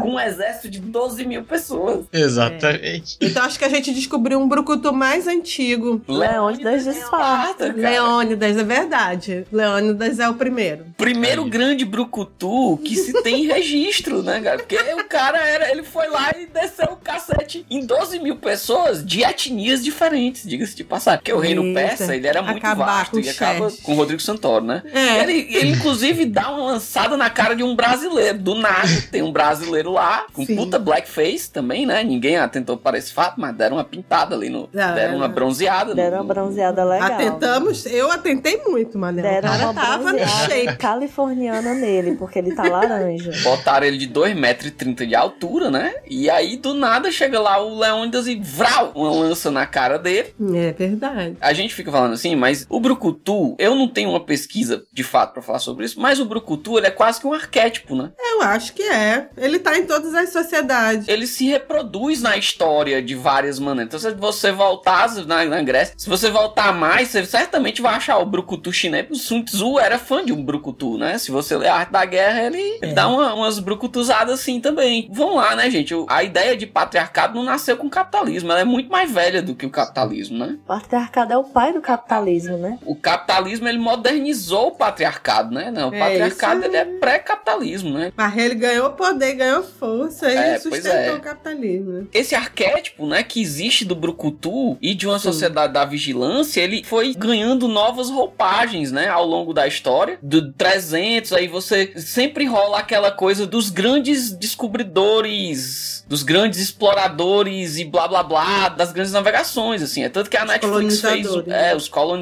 com um exército de 12 mil pessoas. Exatamente. Então acho que a gente descobriu um brucutu mais antigo. Leônidas de Esparta. cara. Leônidas, é verdade. Leônidas é o primeiro. Primeiro Aí. grande brucutu que se tem registro, né, cara? Porque o cara era, ele foi lá e desceu o cacete em 12 mil pessoas de etnias diferentes, diga-se de passagem. Porque o reino Eita. persa, ele era muito Acabar vasto com e acaba com o Rodrigo Santoro, né? É. Ele, ele, inclusive, dá uma lançada na cara de um brasileiro. Do nada, tem um brasileiro lá, com Sim. puta blackface também, né? Ninguém atentou para esse fato, mas deram uma pintada ali no. Ah, deram uma é. bronzeada. no- Deram uma bronzeada legal. Atentamos, eu atentei muito, Manel. O Deram cara uma tava no shape. californiana nele, porque ele tá laranja. Botaram ele de 2,30m de altura, né? E aí, do nada, chega lá o Leônidas e vral, uma lança na cara dele. É verdade. A gente fica falando assim, mas o Brucutu, eu não tenho uma pesquisa de fato pra falar sobre isso, mas o Brucutu, ele é quase que um arquétipo, né? Eu acho que é. Ele tá em todas as sociedades. Ele se reproduz na história de várias maneiras. Então, se você voltar na, na Grécia, se você voltar mais, você certamente vai achar o Brucutu chinês. O Sun Tzu era fã de um Brucutu, né? Se você ler a arte da guerra, ele, ele dá uma- umas brucutuzadas assim também. Vamos lá, né, gente? A ideia de patriarcado não nasceu com o capitalismo. Ela é muito mais velha do que o capitalismo, né? O patriarcado é o pai do capitalismo. Capitalismo, né? O capitalismo ele modernizou o patriarcado, né? Não, o É, patriarcado ele é pré-capitalismo, né? Mas ele ganhou poder, ganhou força É, e pois sustentou é. o capitalismo. né? Esse arquétipo, né, que existe do brucutu e de uma Sim. sociedade da vigilância, ele foi ganhando novas roupagens, né, ao longo da história. Do 300, aí você sempre rola aquela coisa dos grandes descobridores, dos grandes exploradores e blá blá blá, das grandes navegações, assim. É tanto que a Os Netflix fez, é, os colonizadores,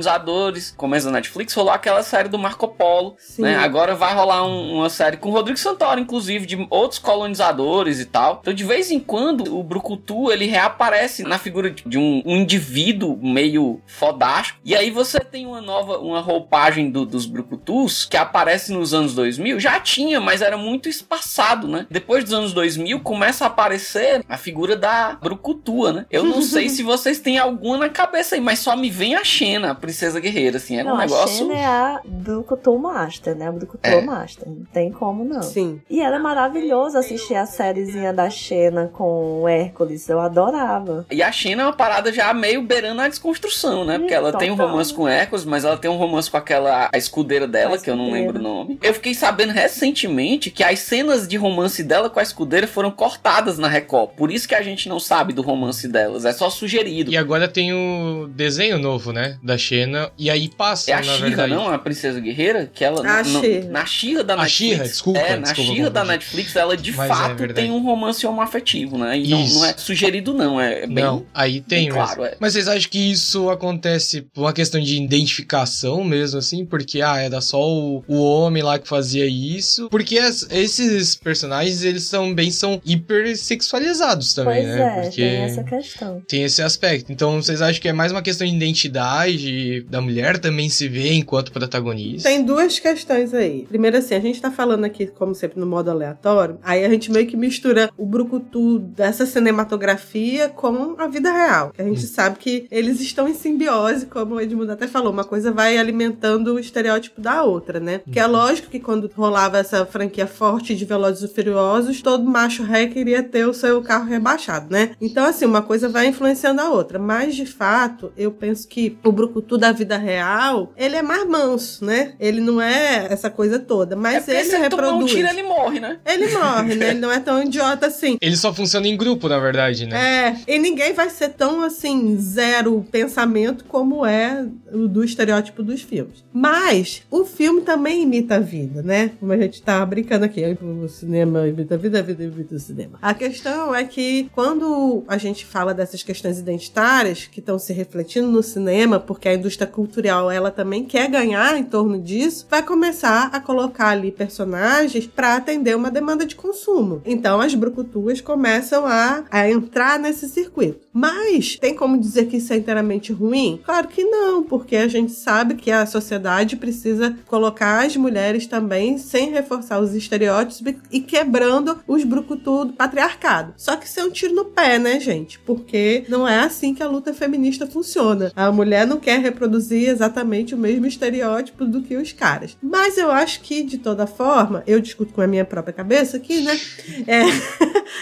começa a Netflix, rolou aquela série do Marco Polo, né? Agora vai rolar um- uma série com o Rodrigo Santoro, inclusive, de outros colonizadores e tal. Então, de vez em quando, o Brucutu, ele reaparece na figura de- um, um indivíduo meio fodástico. E aí você tem uma nova, uma roupagem do- dos Brucutus que aparece nos anos 2000. Já tinha, mas era muito espaçado, né? Depois dos anos 2000, começa a aparecer a figura da Brucutua, né? Eu não sei se vocês têm alguma na cabeça aí, mas só me vem a Xena, princesa guerreira, assim. Era não, um negócio... a Xena é a Brucutu Master, né? A Brucutu É. Master. Não tem como, não. Sim. E era maravilhoso assistir a sériezinha da Xena com o Hércules. Eu adorava. E a Xena é uma parada já meio beirando a desconstrução, né? Porque ela tem um total. romance com Hércules, mas ela tem um romance com aquela a escudeira dela, A que eu não lembro o nome. Eu fiquei sabendo recentemente que as cenas de romance dela com a escudeira foram cortadas na Record. Por isso que a gente não sabe do romance delas. É só sugerido. E agora tem o desenho novo, né? Da Xena. E aí passa, É a na Xirra, verdade. não? A princesa guerreira? Que ela. A She-Ra. na Xirra da A Netflix. She-Ra, desculpa, É, na desculpa, Xirra da. Netflix, ela de Mas é fato verdade. tem um romance homoafetivo, né? E não, Isso. não é sugerido, não. É bem. Não, aí tem claro, é. Mas vocês acham que isso acontece por uma questão de identificação mesmo, assim? Porque, ah, era só o, o homem lá que fazia isso? Porque as- esses personagens, eles também são hipersexualizados também, pois né? é, Porque tem essa questão. tem esse aspecto. Então, vocês acham que é mais uma questão de identidade da mulher também se vê enquanto protagonista? Tem duas questões aí. Primeiro, assim, a gente tá falando aqui, como sempre, no modo aleatório. Aí a gente meio que mistura o brucutu dessa cinematografia com a vida real. A gente sabe que eles estão em simbiose, como o Edmundo até falou. Uma coisa vai alimentando o estereótipo da outra, né? Que é lógico que quando rolava essa franquia forte de Velozes e Furiosos, todo macho ré queria ter o seu carro rebaixado, né? Então, assim, uma coisa vai influenciando a outra. Mas, de fato, eu penso que o brucutu da vida real, ele é mais manso, né? Ele não é essa coisa toda, É mas porque ele se ele tomar um reproduz. tiro, ele morre, né? Ele morre, né? Ele não é tão idiota assim. Ele só funciona em grupo, na verdade, né? É, e ninguém vai ser tão assim, zero pensamento como é o do estereótipo dos filmes. Mas o filme também imita a vida, né? Como a gente tá brincando aqui, o cinema imita a vida, a vida imita o cinema. A questão é que quando a gente fala dessas questões identitárias que estão se refletindo no cinema, porque a indústria cultural ela também quer ganhar em torno disso, vai começar a colocar ali personagens para atender uma demanda de consumo. Então as brucutuas começam a, a entrar nesse circuito. Mas tem como dizer que isso é inteiramente ruim? Claro que não, porque a gente sabe que a sociedade precisa colocar as mulheres também sem reforçar os estereótipos e quebrando os brucutu do patriarcado. Só que isso é um tiro no pé, né, gente? Porque não é assim que a luta feminista funciona. A mulher não quer reproduzir exatamente o mesmo estereótipo do que os caras. Mas eu acho que, de toda forma, eu discuto com a minha própria cabeça aqui, né? É,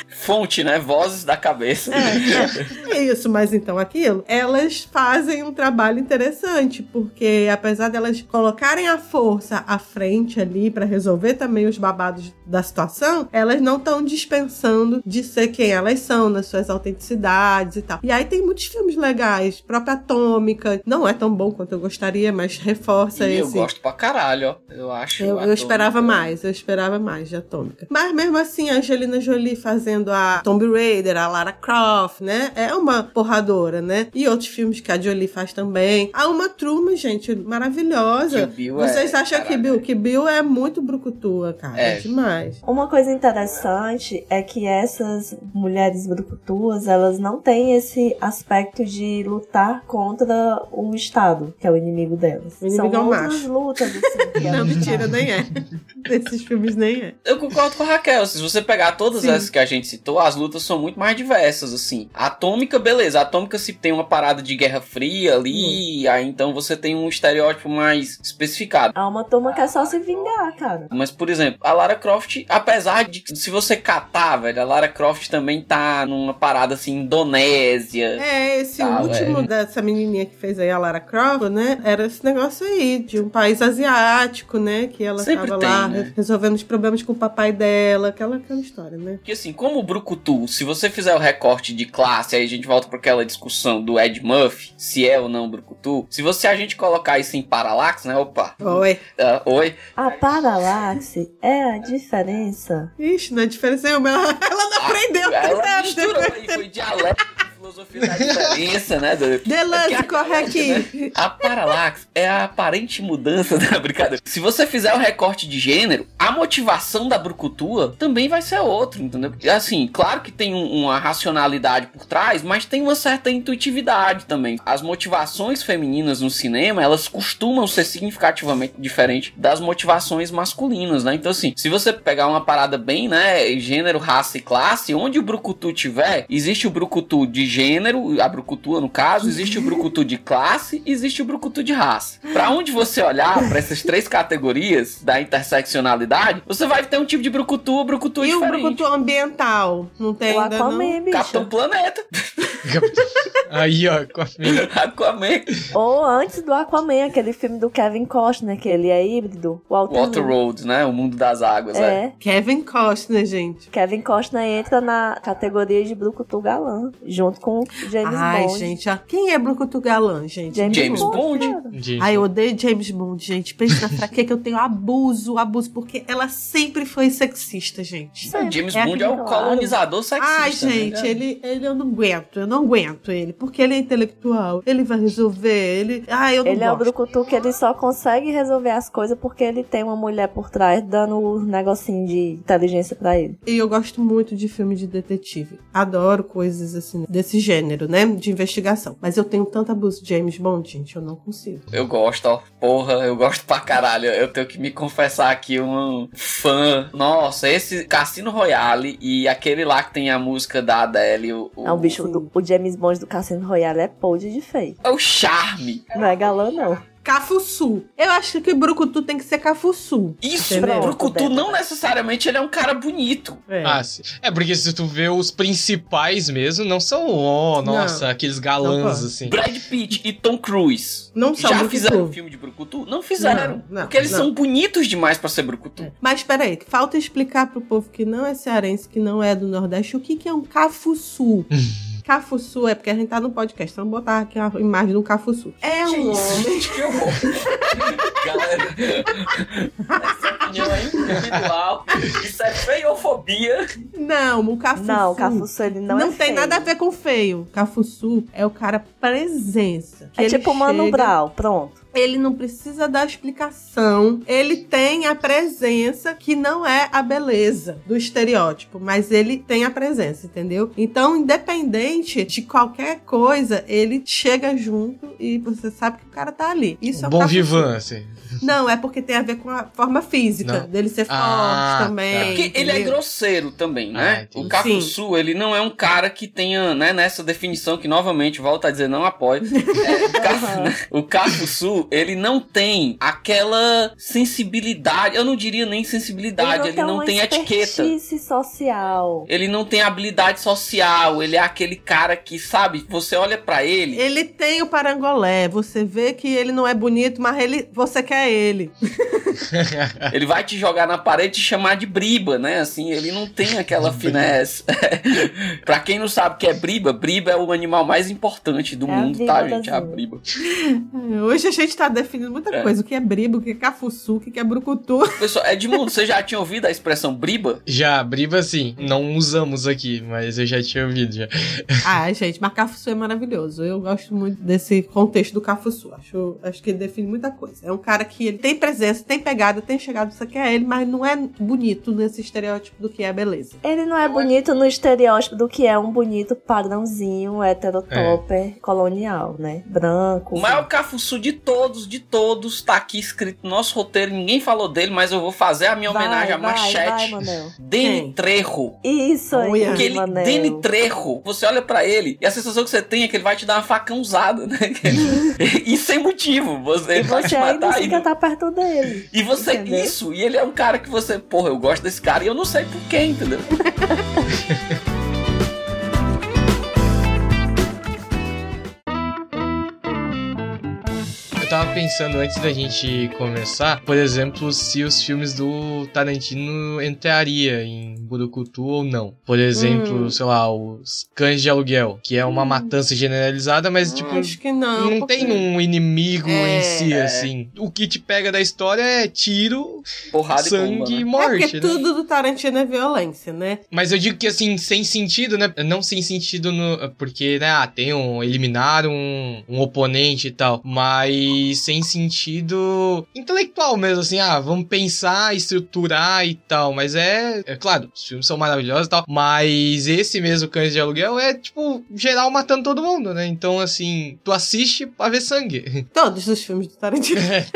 Fonte, né? Vozes da cabeça. É, é isso, mas então aquilo, elas fazem um trabalho interessante, porque apesar delas colocarem a força à frente ali pra resolver também os babados da situação, elas não estão dispensando de ser quem elas são, nas suas autenticidades e tal. E aí tem muitos filmes legais, própria Atômica, não é tão bom quanto eu gostaria, mas reforça E eu esse. gosto pra caralho, ó. Eu acho. Eu, eu esperava mais, eu esperava mais de Atômica. Mas mesmo assim, a Angelina Jolie fazendo a Tomb Raider, a Lara Croft, né? É uma porradora, né? E outros filmes que a Jolie faz também. Há uma Truman, gente, maravilhosa. Vocês é- acham que. Bill, que Bill é muito brucutua, cara? É, É. demais. Uma coisa interessante é que essas mulheres brucutuas, elas não têm esse aspecto de lutar contra o Estado, que é o inimigo delas. O inimigo São é o outras macho. lutas, assim, Não, mentira, nem é. Desses filmes nem é. Eu concordo com a Raquel. Se você pegar todas Sim. essas que a gente citou, as lutas são muito mais diversas, assim. A Atômica, beleza. A Atômica se tem uma parada de Guerra Fria ali, aí então você tem um estereótipo mais especificado. Há uma turma que é só se vingar, cara. Mas, por exemplo, a Lara Croft, apesar de que se você catar, velho, a Lara Croft também tá numa parada assim, Indonésia. É, esse Tá, último velho. dessa menininha que fez aí a Lara Lara Croft, né? Era esse negócio aí, de um país asiático, né? Que ela Sempre tava tem, lá né? resolvendo os problemas com o papai dela, aquela, aquela história, né? Porque assim, como o Brucutu, se você fizer o recorte de classe, aí a gente volta para aquela discussão do Ed Murphy, se é ou não Brucutu. Se você a gente colocar isso em paralaxe, né? Opa, Oi. ah, oi. A paralaxe é a diferença. Ixi, não é diferença nenhuma. Ela, ela não aprendeu. Ela misturou aí, foi dialeto filosofia da diferença, né? Do... Delance, É corre aqui. A paralaxe é a aparente mudança da brincadeira. Se você fizer o recorte de gênero, a motivação da brucutua também vai ser outra, entendeu? Porque, Assim, claro que tem um- uma racionalidade por trás, mas tem uma certa intuitividade também. As motivações femininas no cinema, elas costumam ser significativamente diferentes das motivações masculinas, né? Então, assim, se você pegar uma parada bem, né, gênero, raça e classe, onde o brucutu tiver, existe o brucutu de gênero, a brucutua no caso, existe o brucutu de classe, existe o brucutu de raça. Pra onde você olhar pra essas três categorias da interseccionalidade, você vai ter um tipo de brucutu brucutu E o diferente. brucutu ambiental? Não tem O ainda, não? Aquaman, bicho. Capitão Planeta, Aí, ó, com a minha- Aquaman, Ou antes do Aquaman, aquele filme do Kevin Costner, que ele é híbrido. Walter, Waterworld, né? O mundo das águas, é. É. Kevin Costner, gente. Kevin Costner entra na categoria de Brucutu Galã, junto com James Ai, Bond. gente, ó. Quem é Brucutu Galã, gente? James, James Bond. Bond. Ai, eu odeio James Bond, gente. Pensa na fraqueza que eu tenho abuso, abuso, porque ela sempre foi sexista, gente. Sempre. James É Bond é o colonizador sexista. Ai, né? gente, ele, ele eu não aguento, eu não aguento ele, porque ele é intelectual, ele vai resolver, ele. Ai, eu não Ele é o gosto. Brucutu que ele só consegue resolver as coisas porque ele tem uma mulher por trás dando um negocinho de inteligência pra ele. E eu gosto muito de filme de detetive. Adoro coisas assim, desse gênero, né? De investigação. Mas eu tenho tanto abuso de James Bond, gente, eu não consigo. Eu gosto, ó. Porra, eu gosto pra caralho. Eu tenho que me confessar aqui, um fã. Nossa, esse Cassino Royale e aquele lá que tem a música da Adele. O, o- É um bicho do, o James Bond do Cassino Royale é podre de feio. É o charme. Não é galã, não. Cafuçu. Eu acho que Brucutu tem que ser Cafuçu. Isso, Entendeu? Brucutu não necessariamente ele é um cara bonito. É. Ah, sim. é porque se tu vê os principais mesmo, não são, oh, nossa, Não. aqueles Não galãs pode. assim. Brad Pitt e Tom Cruise. não são Já Brucutu. fizeram filme de Brucutu? Não fizeram. Não, não, porque eles não. são bonitos demais pra ser Brucutu. Mas peraí, falta explicar pro povo que não é cearense, que não é do Nordeste, o que, que é um cafuçu. cafuçu é porque a gente tá no podcast, então vamos botar aqui a imagem do cafuçu. É um homem. Gente, que horror. Galera, essa opinião é individual. Isso é feiofobia. Não, o cafuçu. Não, o Cafuçu ele não, Não, é tem feio. nada a ver com feio. Cafuçu é o cara presença. É tipo o Mano chega- Brown, pronto. Ele não precisa dar explicação. Ele tem a presença que não é a beleza do estereótipo, mas ele tem a presença, entendeu? Então, independente de qualquer coisa, ele chega junto e você sabe que o cara tá ali. Isso é o Bom cafuçu. vivan, assim. Não, é porque tem a ver com a forma física Não. dele ser Ah, forte também. tá. É porque ele é grosseiro também, Ah, né? entendi. o Cafuçu, ele não é um cara que tenha, né, nessa definição que novamente volta a dizer não apoio. É, o, Ca- Ele não tem aquela sensibilidade, eu não diria nem sensibilidade, ele não, uma tem etiqueta. expertise social. Ele não tem habilidade social, ele é aquele cara que, sabe, você olha pra ele, Ele tem o parangolé. Você vê que ele não é bonito, mas ele, você quer ele. ele vai te jogar na parede e te chamar de briba, né? Assim, ele não tem aquela finesse. pra quem não sabe o que é briba, briba é o animal mais importante do É a mundo, tá, gente? A brasileira. briba. Hoje a gente tá definindo muita É. coisa. O que é bribo, o que é cafuçu, o que é brucutu. Pessoal, Edmundo, você já tinha ouvido a expressão briba? Já, briba sim. Não usamos aqui, mas eu já tinha ouvido já. Ah, gente, mas cafuçu é maravilhoso. Eu gosto muito desse contexto do cafuçu. Acho, acho que ele define muita coisa. É um cara que ele tem presença, tem pegada, tem chegado, você quer ele, mas não é bonito nesse estereótipo do que é beleza. Ele não é bonito no estereótipo do que é um bonito padrãozinho heterotopper colonial, né? Branco. O maior cafuçu de todos, de todos, tá aqui escrito no nosso roteiro. Ninguém falou dele, mas eu vou fazer a minha Vai, homenagem à vai, Machete. vai. Deni? Trejo. Isso aí. Aquele Manel. Deni Trejo, você olha pra ele e a sensação que você tem é que ele vai te dar uma facãozada, né? e sem motivo. Você E vai te você ainda matar. E, quer estar perto dele. e você, Entendeu? isso, e ele é um cara que você, porra, eu gosto desse cara e eu não sei porquê, entendeu? tava pensando antes da gente começar, por exemplo, se os filmes do Tarantino entraria em Burukutu ou não. Por exemplo, hum. sei lá, os Cães de Aluguel, que é uma hum. matança generalizada, mas tipo. Acho que não. Não porque... tem um inimigo é, em si, é. assim. O que te pega da história é tiro, Porrada sangue e, bomba, né? e morte. É porque né? tudo do Tarantino é violência, né? Mas eu digo que assim, sem sentido, né? Não sem sentido no. Porque, né, ah, tem um. Eliminar um, um oponente e tal. Mas sem sentido intelectual mesmo, assim, ah, vamos pensar, estruturar e tal. Mas é. É claro, os filmes são maravilhosos e tal. Mas esse mesmo Cães de Aluguel é, tipo, geral matando todo mundo, né? Então, assim, tu assiste pra ver sangue. Todos os filmes do Tarantino. É,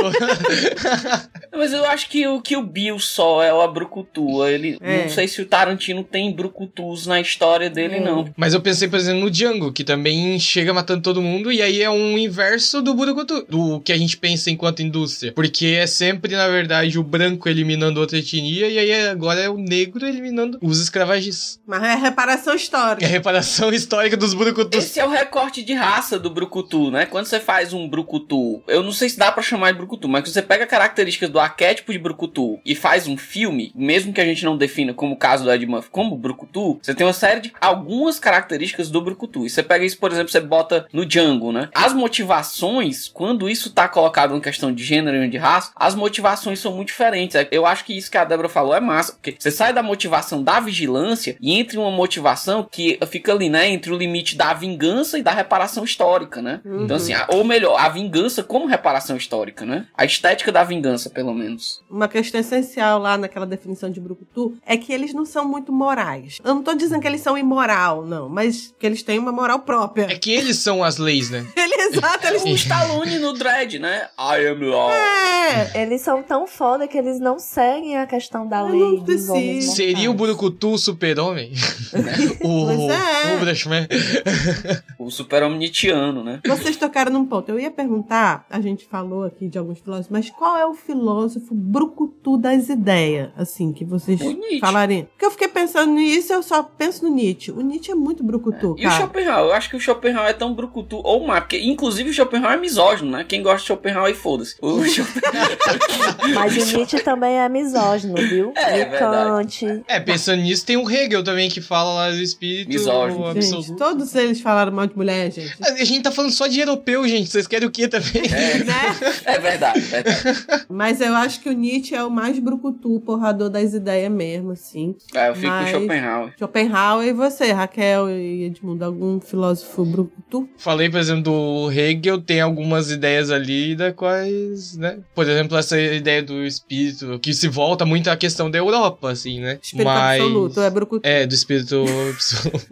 mas eu acho que o que o Bill só é o Abrucutua. Ele. É. Não sei se o Tarantino tem Brucutus na história dele, é. não. Mas eu pensei, por exemplo, no Django, que também chega matando todo mundo, e aí é um inverso do Brucutu, do que a gente pensa enquanto indústria. Porque é sempre, na verdade, o branco eliminando outra etnia, e aí agora é o negro eliminando os escravagistas. Mas é reparação histórica. É reparação histórica dos Brucutus. Esse é o recorte de raça do Brucutu, né? Quando você faz um Brucutu, eu não sei se dá para chamar de Brucutu, mas você pega características do arquétipo de Brucutu e faz um filme, mesmo que a gente não defina como o caso do Ed Murphy como Brucutu, você tem uma série de algumas características do Brucutu. E você pega isso, por exemplo, você bota no Django, né? As motivações, quando isso tá colocado em questão de gênero e de raça, as motivações são muito diferentes. Eu acho que isso que a Débora falou é massa, porque você sai da motivação da vigilância e entre uma motivação que fica ali, né, entre o limite da vingança e da reparação histórica, né? Uhum. Então assim, ou melhor, a vingança como reparação histórica, né? A estética da vingança, pelo menos. Uma questão essencial lá naquela definição de Brucutu é que eles não são muito morais. Eu não tô dizendo que eles são imoral, não, mas que eles têm uma moral própria. É que eles são as leis, né? Ele, exato, eles... o Stallone no Dread, né? I am law. É. Eles são tão foda que eles não seguem a questão da Eu lei. Não Seria o Brucutu o super-homem? o, pois é. o o super-homem Nietzscheano, né? Vocês tocaram num ponto. Eu ia perguntar, a gente falou aqui de alguns filósofos, mas qual é o filósofo brucutu das ideias, assim, que vocês falariam? Porque eu fiquei pensando nisso, eu só penso no Nietzsche. O Nietzsche é muito brucutu, é. E o Schopenhauer? Eu acho que o Schopenhauer é tão brucutu, ou mais, porque inclusive o Schopenhauer é misógino, né? Quem gosta de Schopenhauer, foda-se. O Mas o Nietzsche também é misógino, viu? É, e é Kant. É, pensando nisso, tem o Hegel também que fala lá do espírito misógino. absoluto. Gente, todos eles falaram mal de mulher, gente. A gente tá falando só de europeu, gente. Vocês querem o quê também? É, né? é verdade, é verdade. Mas eu acho que o Nietzsche é o mais brucutu, porrador das ideias mesmo, assim. É, eu fico Mas... com Schopenhauer. Schopenhauer e você, Raquel e Edmundo, algum filósofo brucutu? Falei, por exemplo, do Hegel, tem algumas ideias ali da quais, né? Por exemplo, essa ideia do espírito, que se volta muito à questão da Europa, assim, né? Espírito Mas... absoluto, é brucutu. É, do espírito absoluto.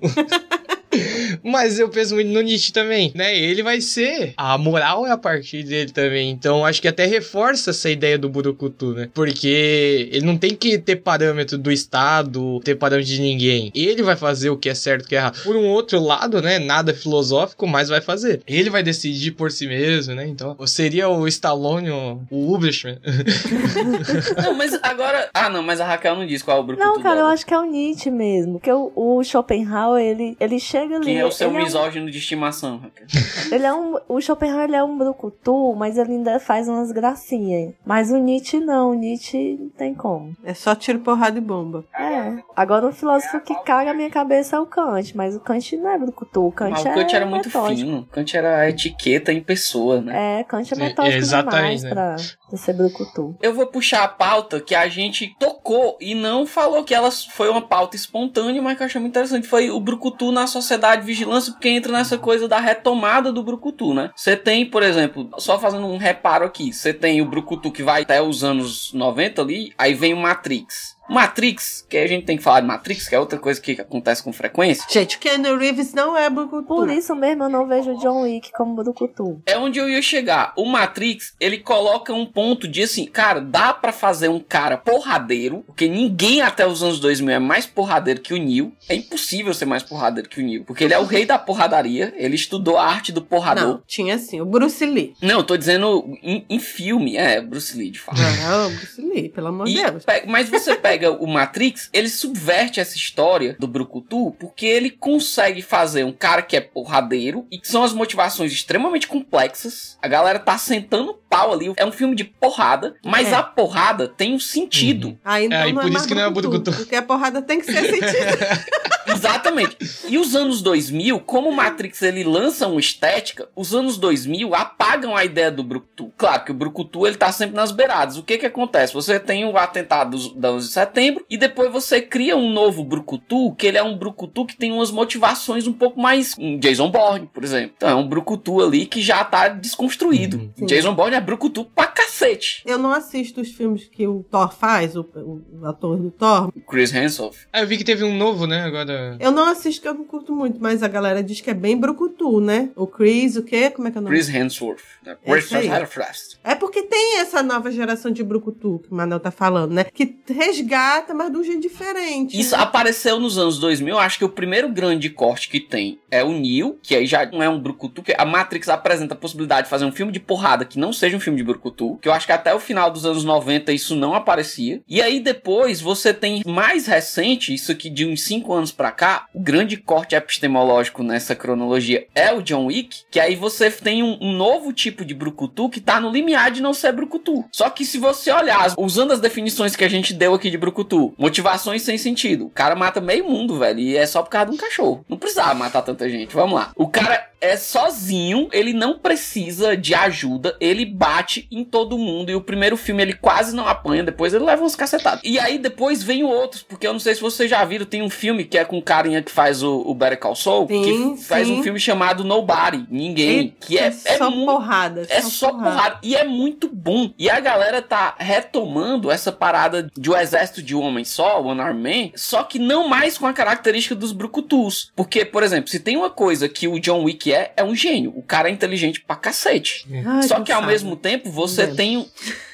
Mas eu penso muito no Nietzsche também, né? Ele vai ser. A moral é a partir dele também. Então acho que até reforça essa ideia do Burukutu, né? Porque ele não tem que ter parâmetro do Estado, ter parâmetro de ninguém. Ele vai fazer o que é certo e o que é errado. Por um outro lado, né? Nada filosófico, mas vai fazer. Ele vai decidir por si mesmo, né? Então seria o Stallone, o Ubrich. não, mas agora. Ah, não, mas a Raquel não diz qual é o Burukutu. Não, cara, dela. eu acho que é o Nietzsche mesmo. Porque o, o Schopenhauer, ele, ele chega ali. Quem é o seu misógino é um... de estimação, Raquel? Ele é um. O Schopenhauer ele é um brucutu, mas ele ainda faz umas gracinhas. Mas o Nietzsche não, o Nietzsche não tem como. É só tiro, porrada e bomba. É. Agora o filósofo que caga a minha cabeça é o Kant, mas o Kant não é brucutu. O Kant, mas o Kant é era muito metódico. fino. O Kant era etiqueta em pessoa, né? É, Kant é metódico é, exatamente, demais né? pra, pra ser brucutu. Eu vou puxar a pauta que a gente tocou e não falou que ela foi uma pauta espontânea, mas que eu achei muito interessante. Foi o brucutu na sociedade vigilância, porque entra nessa coisa da retomada do brucutu, né? Você tem, por exemplo, só fazendo um reparo aqui, você tem o brucutu que vai até os anos 90 ali, aí vem o Matrix. Matrix, que a gente tem que falar de Matrix, que é outra coisa que acontece com frequência. Gente, Keanu Reeves não é Brucutu. Por isso mesmo eu não vejo John Wick como Brucutu. É onde eu ia chegar. O Matrix, ele coloca um ponto de assim, cara, dá para fazer um cara porradeiro, porque ninguém até os anos 2000 é mais porradeiro que o Neo. É impossível ser mais porradeiro que o Neo, porque ele é o rei da porradaria, ele estudou a arte do porrador. Não, tinha assim, o Bruce Lee. Não, eu tô dizendo em, em filme, é, Bruce Lee, de fato. Não, Bruce Lee, pelo amor de Deus. Mas você pega pega o Matrix, ele subverte essa história do Brucutu, porque ele consegue fazer um cara que é porradeiro e que são as motivações extremamente complexas. A galera tá sentando pau ali. É um filme de porrada, mas É. a porrada tem um sentido. Uhum. Ah, então É, e não por é isso que não é brucutu, brucutu. Porque a porrada tem que ser sentida. Exatamente. E os anos 2000, como o Matrix ele lança uma estética, os anos 2000 apagam a ideia do Brucutu. Claro que o Brucutu ele tá sempre nas beiradas. O que que acontece? Você tem o atentado dos- da 11 de setembro e depois você cria um novo Brucutu, que ele é um Brucutu que tem umas motivações um pouco mais... Um Jason Bourne, por exemplo. Então é um Brucutu ali que já tá desconstruído. Uhum. Sim. Jason Bourne é Brucutu pra cacete. Eu não assisto os filmes que o Thor faz, o, o ator do Thor. Chris Hemsworth. Ah, eu vi que teve um novo, né? Agora. Eu não assisto que eu não curto muito, mas a galera diz que é bem brucutu, né? O Chris, o quê? Como é que é o nome? Chris Hemsworth. Hemsworth. É porque tem essa nova geração de brucutu que o Manel tá falando, né? Que resgata, mas de um jeito diferente. Isso né? apareceu nos anos 2000. Acho que o primeiro grande corte que tem é o Neo, que aí já não é um brucutu. Que a Matrix apresenta a possibilidade de fazer um filme de porrada que não seja um filme de brucutu. Que eu acho que até o final dos anos 90 isso não aparecia. E aí depois você tem mais recente, isso aqui de uns 5 anos pra cá, o grande corte epistemológico nessa cronologia é o John Wick. Que aí você tem um, um novo tipo de brucutu que tá no limiar de não ser brucutu. Só que se você olhar, usando as definições que a gente deu aqui de brucutu, motivações sem sentido. O cara mata meio mundo, velho, e é só por causa de um cachorro. Não precisava matar tanta gente. Vamos lá. O cara é sozinho, ele não precisa de ajuda, ele bate em todo mundo. E o primeiro filme ele quase não apanha, depois ele leva uns cacetados. E aí depois vem outros, porque eu não sei se vocês já viram, tem um filme que é com o carinha que faz o, o Better Call Saul, Sim, que faz sim. um filme chamado Nobody, Ninguém, que é, é só muito porrada. é só porrada. E é muito bom. E a galera tá retomando essa parada de o exército de um homem só, One Arm Man, só que não mais com a característica dos brucutus. Porque, por exemplo, se tem uma coisa que o John Wick é, é um gênio. O cara é inteligente pra cacete. Ai, Só que ao cansada. mesmo tempo você Entendo. tem, um-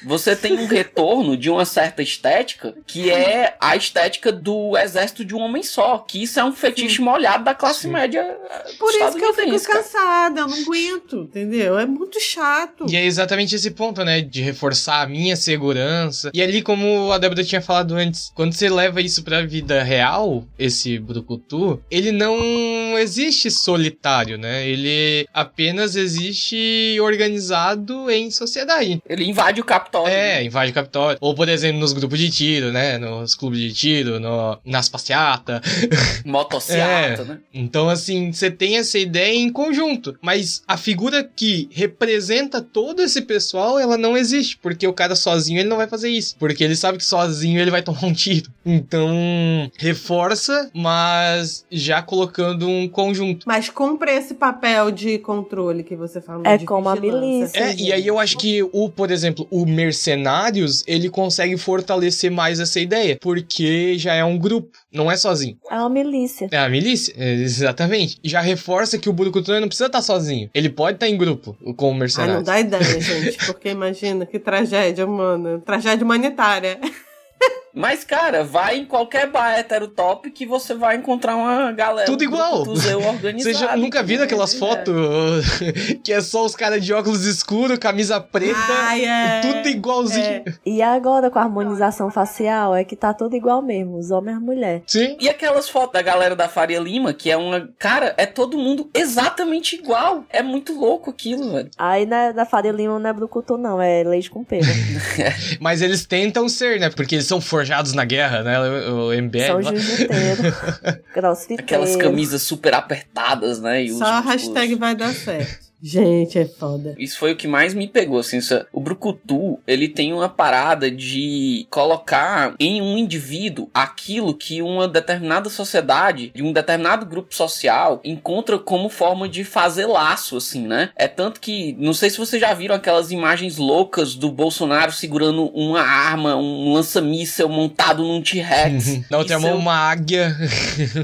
você tem um retorno de uma certa estética que é a estética do exército de um homem só. Que isso é um fetiche molhado da classe Sim. média. eh, Por isso que eu fico cara. cansada, eu não aguento, entendeu? É muito chato. E é exatamente esse ponto, né? De reforçar a minha segurança. E ali, como a Débora tinha falado antes, quando você leva isso pra vida real, esse Brucutu, ele não existe solitário, né? Ele apenas existe organizado em sociedade. Ele invade o Capitólio. né? É, invade o Capitólio. Ou, por exemplo, nos grupos de tiro, né? Nos clubes de tiro, no, nas passeatas. Motociata, É. né? Então, assim, você tem essa ideia em conjunto. Mas a figura que representa todo esse pessoal, ela não existe. Porque o cara sozinho, ele não vai fazer isso. Porque ele sabe que sozinho ele vai tomar um tiro. Então, reforça, mas já colocando um conjunto. Mas cumpre esse papel de controle que você falou. É de como a milícia. É, e aí eu acho que o, por exemplo, o Mercenários, ele consegue fortalecer mais essa ideia. Porque já é um grupo, não é sozinho. É uma milícia. É a milícia, é, exatamente. E já reforça que o Burukutu não precisa estar sozinho. Ele pode estar em grupo com o Ai, não mercenário. dá ideia, gente. Porque imagina que tragédia, mano. Tragédia humanitária. Mas, cara, vai em qualquer bar heterotop que você vai encontrar uma galera. Tudo igual. Vocês já nunca viram aquelas É. fotos que é só os caras de óculos escuros, camisa preta, Ai, é. tudo igualzinho. É. E agora com a harmonização facial é que tá tudo igual mesmo, os homens e as mulheres. Sim. E aquelas fotos da galera da Faria Lima, que é uma. Cara, é todo mundo exatamente igual. É muito louco aquilo, velho. Aí na, na Faria Lima não é brucutu não, é leite com pera. Mas eles tentam ser, né? Porque eles são forjados na guerra, né? O, o MBL. São. Aquelas camisas super apertadas, né? E os Só a músculos. hashtag vai dar certo. Gente, é foda. Isso foi o que mais me pegou, assim, isso- o Brucutu, ele tem uma parada de colocar em um indivíduo aquilo que uma determinada sociedade, de um determinado grupo social, encontra como forma de fazer laço, assim, né? É tanto que, não sei se vocês já viram aquelas imagens loucas do Bolsonaro segurando uma arma, um lança-míssel montado num T-Rex. Na outra Isso mão, é uma águia.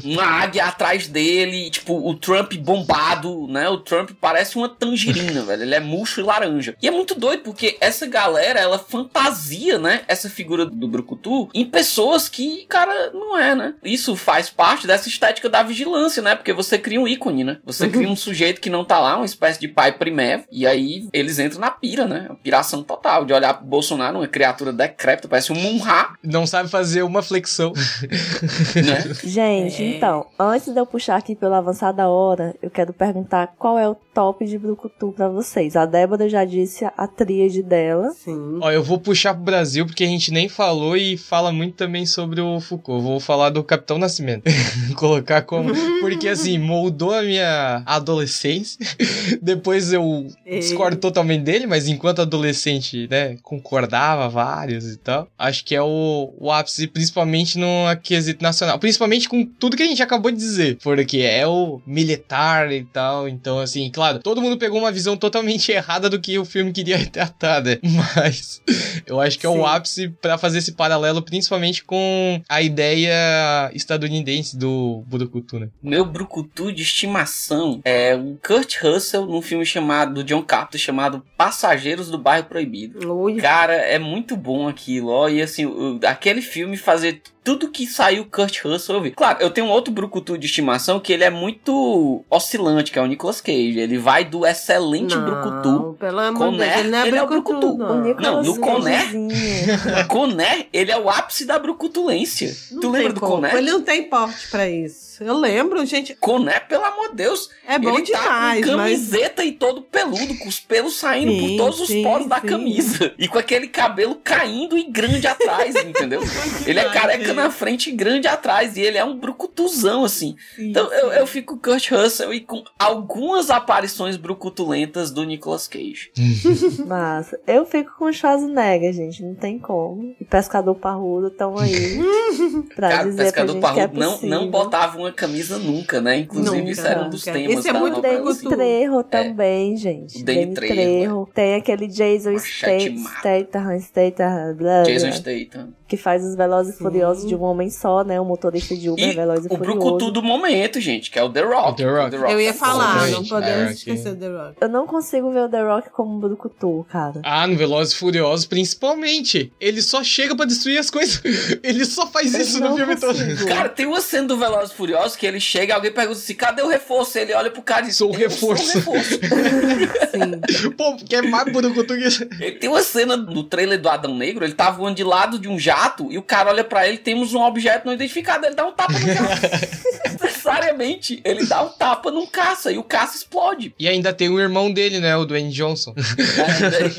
uma águia atrás dele, tipo, o Trump bombado, né? O Trump parece uma tangerina, velho. Ele é murcho e laranja. E é muito doido, porque essa galera, ela fantasia, né? Essa figura do Brucutu em pessoas que, cara, não é, né? Isso faz parte dessa estética da vigilância, né? Porque você cria um ícone, né? Você cria um sujeito que não tá lá, uma espécie de pai primevo, e aí eles entram na pira, né? piração total, de olhar pro Bolsonaro, uma criatura decrépita, parece um Munha. Não sabe fazer uma flexão. né? Gente, é. então, antes de eu puxar aqui pela avançada hora, eu quero perguntar qual é o top de Brucutu pra vocês. A Débora já disse a tríade dela. Sim. Ó, eu vou puxar pro Brasil porque a gente nem falou e fala muito também sobre o Foucault. Vou falar do Capitão Nascimento. Colocar como. Porque assim, moldou a minha adolescência. Depois eu discordo totalmente dele, mas enquanto adolescente, né, concordava vários e tal. Acho que é o, o ápice, principalmente no quesito nacional. Principalmente com tudo que a gente acabou de dizer. Porque é o militar e tal. Então, assim, claro todo mundo pegou uma visão totalmente errada do que o filme queria tratar, né? Mas eu acho que é o ápice para fazer esse paralelo, principalmente com a ideia estadunidense do Brucutu, né? Meu Brucutu de estimação é o Kurt Russell num filme chamado, do John Carpenter, chamado Passageiros do Bairro Proibido. Cara, é muito bom aquilo, ó. E assim, aquele filme fazer tudo que saiu Kurt Russell eu vi. Claro, eu tenho um outro brucutu de estimação que ele é muito oscilante, que é o Nicolas Cage. Ele vai do excelente não, brucutu. Pelo amor de Deus, ele não é, ele é o brucutu. Não, não no Coné, Coné, ele é o ápice da brucutulência. Não tu lembra do Coné? Ele não tem porte para isso. Eu lembro, gente. Coné, pelo amor de Deus. É bom ele demais, tá com camiseta mas... e todo peludo, com os pelos saindo sim, por todos os sim, poros da camisa. E com aquele cabelo caindo e grande atrás, entendeu? ele é careca na frente e grande atrás. E ele é um brucutuzão, assim. Sim, então eu, eu fico com Kurt Russell e com algumas aparições brucutulentas do Nicolas Cage. Mas eu fico com o Schwarzenegger, gente. Não tem como. E Pescador Parrudo estão aí. pra Cara, dizer Pescador pra gente Parrudo que é não, não botava uma camisa nunca, né? Inclusive, nunca, isso era um dos nunca. temas Esse é da muito. Danny Trejo também, gente. O Danny Danny Trejo, Trejo. Tem aquele Jason Statham. Statham, Jason Statham. Que faz os Velozes e. Furiosos de um homem só, né? O motorista de Uber, E Veloz e o Furioso. brucutu do momento, gente, que é o The Rock. O The Rock. Eu ia falar, não podemos É, esquecer The Rock. Eu não consigo ver o The Rock como um brucutu, cara. Ah, no Velozes e Furiosos, principalmente. Ele só chega pra destruir as coisas. Ele só faz Eu isso no filme todo. consigo. Cara, tem uma cena do Velozes e Furiosos que ele chega, alguém pergunta assim, cadê o reforço? Ele olha pro cara e diz, Sou o "Eu reforço." Sou o reforço. Sim. Pô, que é mais brucutu que isso. Ele tem uma cena no trailer do Adão Negro, ele tá voando de lado de um jato e o cara olha pra ele, temos um objeto não identificado, ele dá um tapa no jato. Necessariamente, ele dá um tapa num caça e o caça explode. E ainda tem o irmão dele, né? O Dwayne Johnson.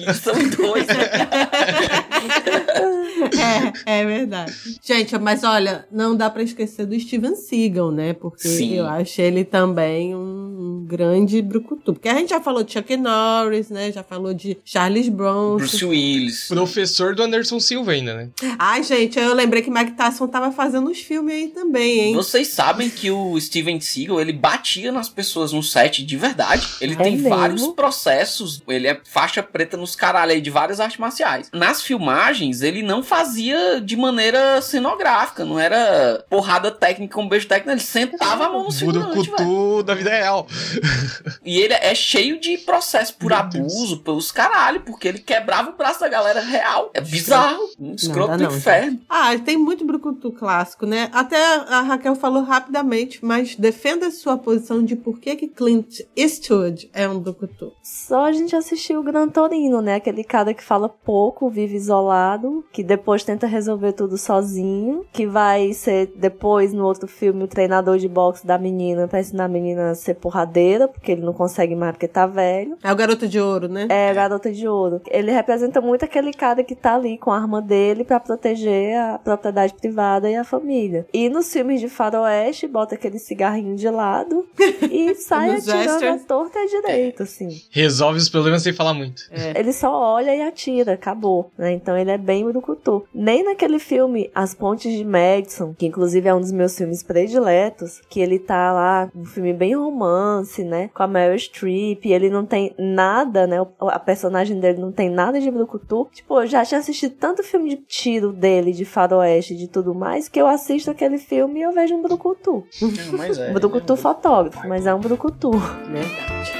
É, são dois. É, é verdade. Gente, mas olha, não dá pra esquecer do Steven Seagal, né? Porque Sim. eu acho ele também um grande brucutu. Porque a gente já falou de Chuck Norris, né? Já falou de Charles Bronson. Bruce Willis. Professor do Anderson Silva ainda, né? Ai, gente, eu lembrei que Mike Tyson tava fazendo uns filmes aí também, hein? Vocês sabem que o Steven Seagal, ele batia nas pessoas no set de verdade. Ele É tem mesmo? vários processos. Ele é faixa preta nos caralho aí de várias artes marciais. Nas filmagens, ele não fazia de maneira cenográfica. Não era porrada técnica com beijo técnico. Ele sentava a mão no figurante, velho. Da vida real. E ele é cheio de processo por Meu abuso, pelos caralho, porque ele quebrava o braço da galera real. É bizarro. Um escroto do não, inferno. Ah, tem muito brucutu clássico, né? Até a Raquel falou rapidamente, mas defenda a sua posição de por que que Clint Eastwood é um brucutu. Só a gente assistiu o Gran Torino, né? Aquele cara que fala pouco, vive isolado, que depois tenta resolver tudo sozinho, que vai ser depois no outro filme o treinador de boxe da menina pra ensinar a menina a ser porradeira, porque ele não consegue mais porque tá velho. É o Garoto de Ouro, né? É, Garota de Ouro. Ele representa muito aquele cara que tá ali com a arma dele pra proteger a propriedade privada e a família. E nos filmes de faroeste, bota aquele cigarrinho de lado e sai atirando a torta e a direita, assim. Resolve os problemas sem falar muito. Ele só olha e atira, acabou, né? Então ele é bem Nem naquele filme As Pontes de Madison, que inclusive é um dos meus filmes prediletos, que ele tá lá, um filme bem romance, né? Com a Meryl Streep, ele não tem nada, né? A personagem dele não tem nada de brucutu. Tipo, eu já tinha assistido tanto filme de tiro dele, de faroeste, de tudo mais, que eu assisto aquele filme e eu vejo um brucutu. Mas é. Um brucutu fotógrafo, mas é um brucutu. Verdade.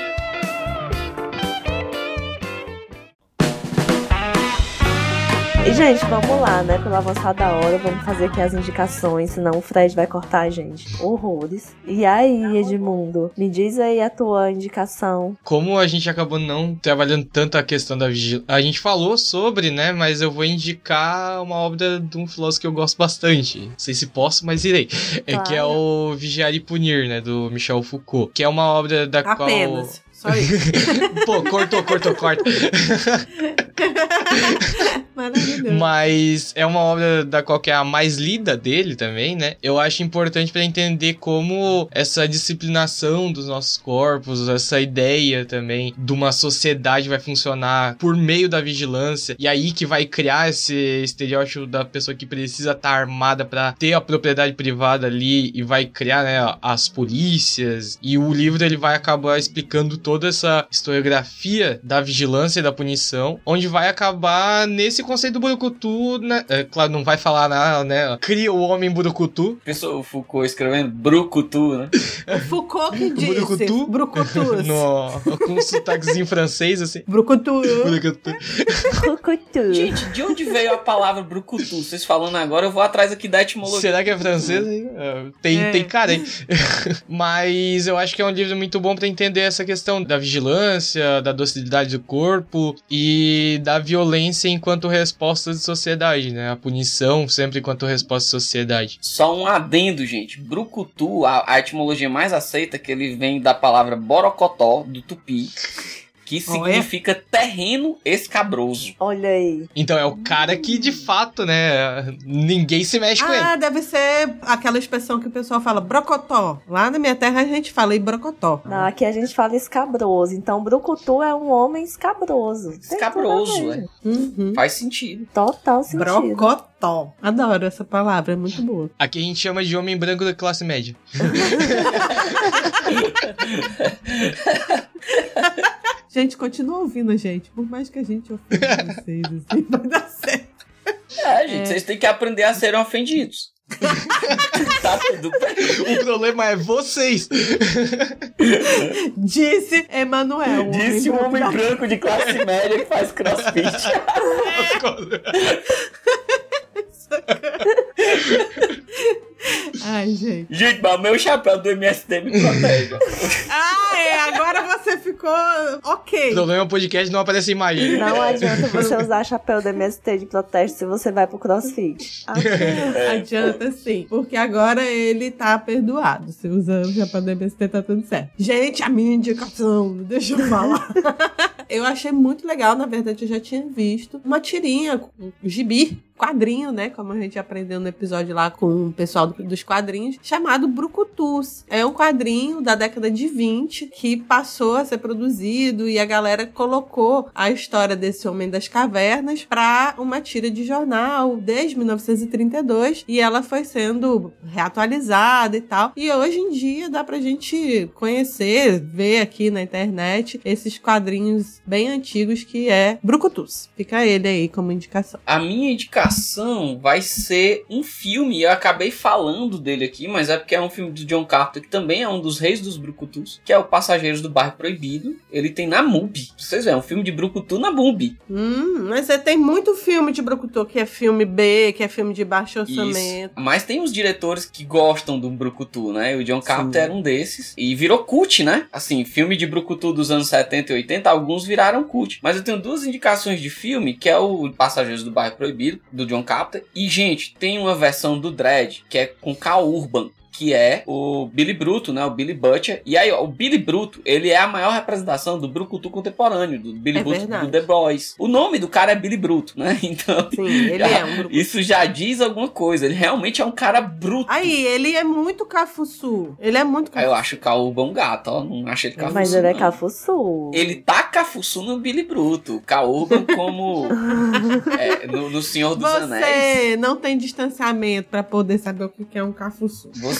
E, gente, vamos lá, né? Pelo avançar da hora, vamos fazer aqui as indicações, senão o Fred vai cortar a gente. Horrores. E aí, Edmundo, me diz aí a tua indicação. Como a gente acabou não trabalhando tanto a questão da vigilância, a gente falou sobre, né? Mas eu vou indicar uma obra de um filósofo que eu gosto bastante. Não sei se posso, mas irei. É que é o Vigiar e Punir, né? Do Michel Foucault. Que é uma obra da Apenas. qual. Só isso. Pô, cortou, cortou, corta. Maravilhoso. Mas é uma obra da qual que é a mais lida dele também, né? Eu acho importante para entender como essa disciplinação dos nossos corpos, essa ideia também de uma sociedade vai funcionar por meio da vigilância e aí que vai criar esse estereótipo da pessoa que precisa estar tá armada para ter a propriedade privada ali e vai criar, né, as polícias. E o livro ele vai acabar explicando toda essa historiografia da vigilância e da punição, onde vai acabar nesse conceito do Burucutu, né? É, claro, não vai falar nada, né? Cria o homem Burucutu. Pessoal, o Foucault escrevendo Brucutu, né? O Foucault que disse. Burucutu? Brucutus. No, com um sotaquezinho francês, assim. Brucutu. Burucutu. Cucutu. Gente, de onde veio a palavra Brucutu? Vocês falando agora, eu vou atrás aqui da etimologia. Será que é francês? É, Tem, É. tem cara aí. Mas eu acho que é um livro muito bom pra entender essa questão da vigilância, da docilidade do corpo e da violência enquanto resposta de sociedade, né? A punição sempre enquanto resposta de sociedade. Só um adendo, gente. Brucutu, a, a etimologia mais aceita, que ele vem da palavra borocotó, do tupi, que Olha. significa terreno escabroso. Olha aí. Então é o cara que de fato, né? Ninguém se mexe com ele. Ah, deve ser aquela expressão que o pessoal fala brocotó. Lá na minha terra a gente fala em brocotó. Não, aqui a gente fala escabroso. Então, Brucutu é um homem escabroso. Escabroso, é. Uhum. Faz sentido. Total sentido. Brocotó. Adoro essa palavra, é muito boa. Aqui a gente chama de homem branco da classe média. Gente, continua ouvindo a gente. Por mais que a gente ofenda vocês, assim, vai dar certo. É, gente, vocês têm que aprender a serem ofendidos. tá tudo bem. O problema é vocês. Disse Emanuel. o Disse um homem da- branco de classe média que faz crossfit. Ai, gente. Gente, mas o meu chapéu do MST me protege. Ah, é. Agora você ficou O ok. problema é o podcast não aparece imagem. Não adianta você usar chapéu do MST de protesto se você vai pro crossfit. Ah, Adianta sim. Porque agora ele tá perdoado. Se usando o chapéu do MST, tá tudo certo. Gente, a minha indicação, deixa eu falar. eu achei muito legal, na verdade, eu já tinha visto uma tirinha, um gibi. Quadrinho, né? Como a gente aprendeu no episódio lá com o pessoal do- dos quadrinhos, chamado Brucutus. É um quadrinho da década de 20 que passou a ser produzido e a galera colocou a história desse homem das cavernas para uma tira de jornal desde 1932 e ela foi sendo reatualizada e tal. E hoje em dia dá pra gente conhecer, ver aqui na internet esses quadrinhos bem antigos que é Brucutus. Fica ele aí como indicação. A minha indicação vai ser um filme, eu acabei falando dele aqui, mas é porque é um filme do John Carter, que também é um dos reis dos Brucutus, que é o Passageiros do Bairro Proibido. Ele tem na MUBI. Vocês veem, é um filme de Brucutu na MUBI. Hum, mas você tem muito filme de Brucutu que é filme B, que é filme de baixo Isso. orçamento. Mas tem os diretores que gostam do Brucutu, né? O John Carter era um desses. E virou cult, né? Assim, filme de Brucutu dos anos 70 e 80, alguns viraram cult. Mas eu tenho duas indicações de filme, que é o Passageiros do Bairro Proibido, do John Carter. E, gente, tem uma versão do Dredd, que é com Cal Urban. Que é o Billy Bruto, né? O Billy Butcher. E aí, ó, o Billy Bruto, ele é a maior representação do Brucutu contemporâneo, do Billy É Bruto verdade. do The Boys. O nome do cara é Billy Bruto, né? Então, Sim, ele é um Brucutu. isso já diz alguma coisa. Ele realmente é um cara bruto. Aí, ele é muito cafuçu. Ele é muito Aí eu cafuçu. acho o Caúba um gato, ó. Não acho ele cafuçu. mas ele é não. cafuçu. Ele tá cafuçu no Billy Bruto. Caúba como é, no, no Senhor dos Anéis. Você não tem distanciamento pra poder saber o que que é um cafuçu. Você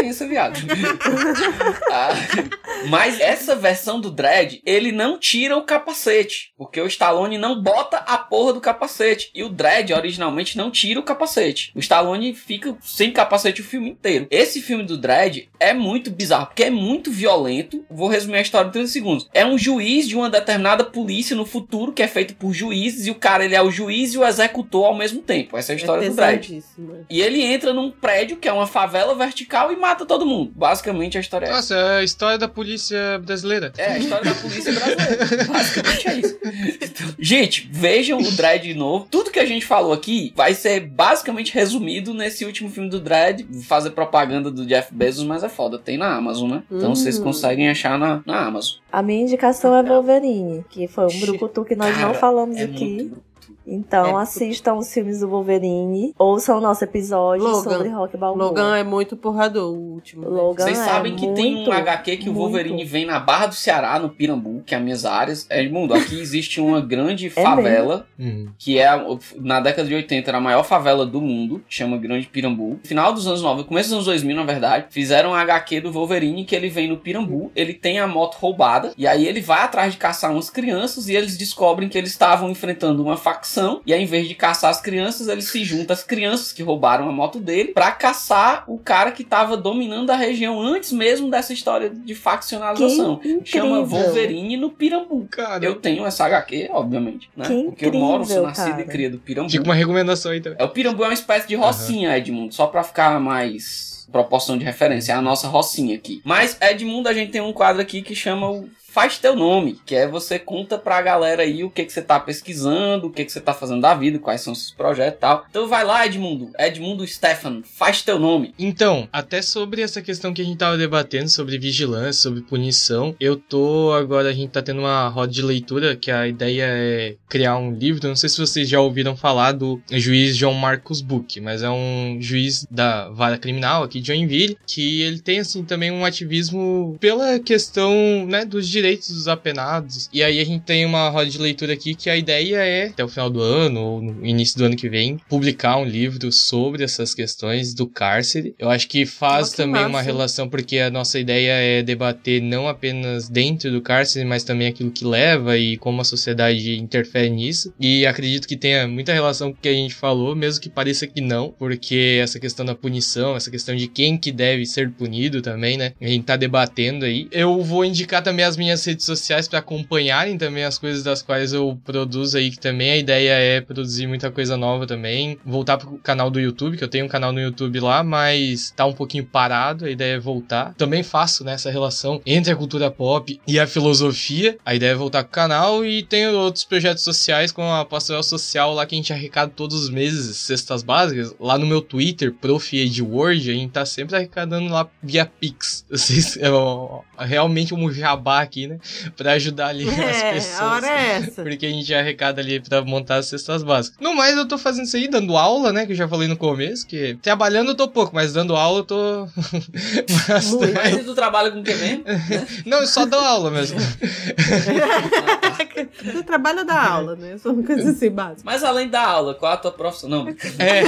referência, viado. ah, mas essa versão do Dredd, ele não tira o capacete. Porque o Stallone não bota a porra do capacete. E o Dredd, originalmente, não tira o capacete. O Stallone fica sem capacete o filme inteiro. Esse filme do Dredd é muito bizarro, porque é muito violento. Vou resumir a história em 30 segundos. É um juiz de uma determinada polícia no futuro, que é feito por juízes, e o cara ele é o juiz e o executor ao mesmo tempo. Essa é a história é do Dredd. E ele entra num prédio que é uma favela vertical e mata todo mundo. Basicamente a história é Nossa, é a história da polícia brasileira. É, a história da polícia brasileira. Basicamente é isso. Então, gente, vejam o Dredd de novo. Tudo que a gente falou aqui vai ser basicamente resumido nesse último filme do Dredd. Fazer propaganda do Jeff Bezos, mas é foda. Tem na Amazon, né? Então uhum. vocês conseguem achar na, na Amazon. A minha indicação é Wolverine, que foi um brucutu que nós Cara, não falamos é aqui. Muito... Então é. assistam os filmes do Wolverine, ouçam o nosso episódio Logan. sobre Rock Balboa. Logan é muito porrador, o último. Né? Logan Vocês é sabem que muito, tem um HQ que o Wolverine muito. vem na Barra do Ceará, no Pirambu, que é as minhas áreas. É, mundo, aqui existe uma grande é favela, uhum. que é, na década de 80, era a maior favela do mundo, chama Grande Pirambu. No final dos anos 90, começo dos anos 2000, na verdade, fizeram um HQ do Wolverine que ele vem no Pirambu, ele tem a moto roubada, e aí ele vai atrás de caçar umas crianças e eles descobrem que eles estavam enfrentando uma facção facção, e ao invés de caçar as crianças, ele se junta às crianças que roubaram a moto dele para caçar o cara que tava dominando a região antes mesmo dessa história de faccionalização. Chama Wolverine no Pirambu. Cara, eu tenho essa HQ, obviamente, né? Que Porque eu moro, sou nascido cara. e criado Pirambu. Fica uma recomendação aí também. É, o Pirambu é uma espécie de rocinha, uhum. Edmundo, só pra ficar mais proporção de referência. É a nossa rocinha aqui. Mas, Edmundo, a gente tem um quadro aqui que chama o faz teu nome, que é você conta pra galera aí o que que você tá pesquisando, o que que você tá fazendo da vida, quais são seus projetos e tal. Então vai lá, Edmundo, Edmundo Stefan, faz teu nome. Então, até sobre essa questão que a gente tava debatendo, sobre vigilância, sobre punição, eu tô agora, a gente tá tendo uma roda de leitura, que a ideia é criar um livro, não sei se vocês já ouviram falar do juiz João Marcos Buch, mas é um juiz da vara criminal aqui de Joinville, que ele tem, assim, também um ativismo pela questão, né, dos direitos direitos dos apenados. E aí a gente tem uma roda de leitura aqui que a ideia é, até o final do ano, ou no início do ano que vem, publicar um livro sobre essas questões do cárcere. Eu acho que faz também massa. uma relação, porque a nossa ideia é debater não apenas dentro do cárcere, mas também aquilo que leva e como a sociedade interfere nisso. E acredito que tenha muita relação com o que a gente falou, mesmo que pareça que não, porque essa questão da punição, essa questão de quem que deve ser punido também, né? A gente tá debatendo aí. Eu vou indicar também as minhas minhas redes sociais para acompanharem também as coisas das quais eu produzo aí, que também a ideia é produzir muita coisa nova também. Voltar pro canal do YouTube, que eu tenho um canal no YouTube lá, mas tá um pouquinho parado, a ideia é voltar. Também faço né, relação entre a cultura pop e a filosofia. A ideia é voltar pro canal e tenho outros projetos sociais com a Pastoral Social lá que a gente arrecada todos os meses, cestas básicas. Lá no meu Twitter, Prof. Word, a gente tá sempre arrecadando lá via Pix. Vocês, é, realmente um jabá aqui aqui, né? Pra ajudar ali é, as pessoas. A hora é essa. Porque a gente arrecada ali pra montar as cestas básicas. No mais, eu tô fazendo isso aí, dando aula, né? Que eu já falei no começo, que trabalhando eu tô pouco, mas dando aula eu tô. Bastante. Mas tu trabalha com o que mesmo? Não, eu só dou aula mesmo. tu trabalha da aula, né? Só uma coisa assim básica. Mas além da aula, qual a tua profissão? Não. É.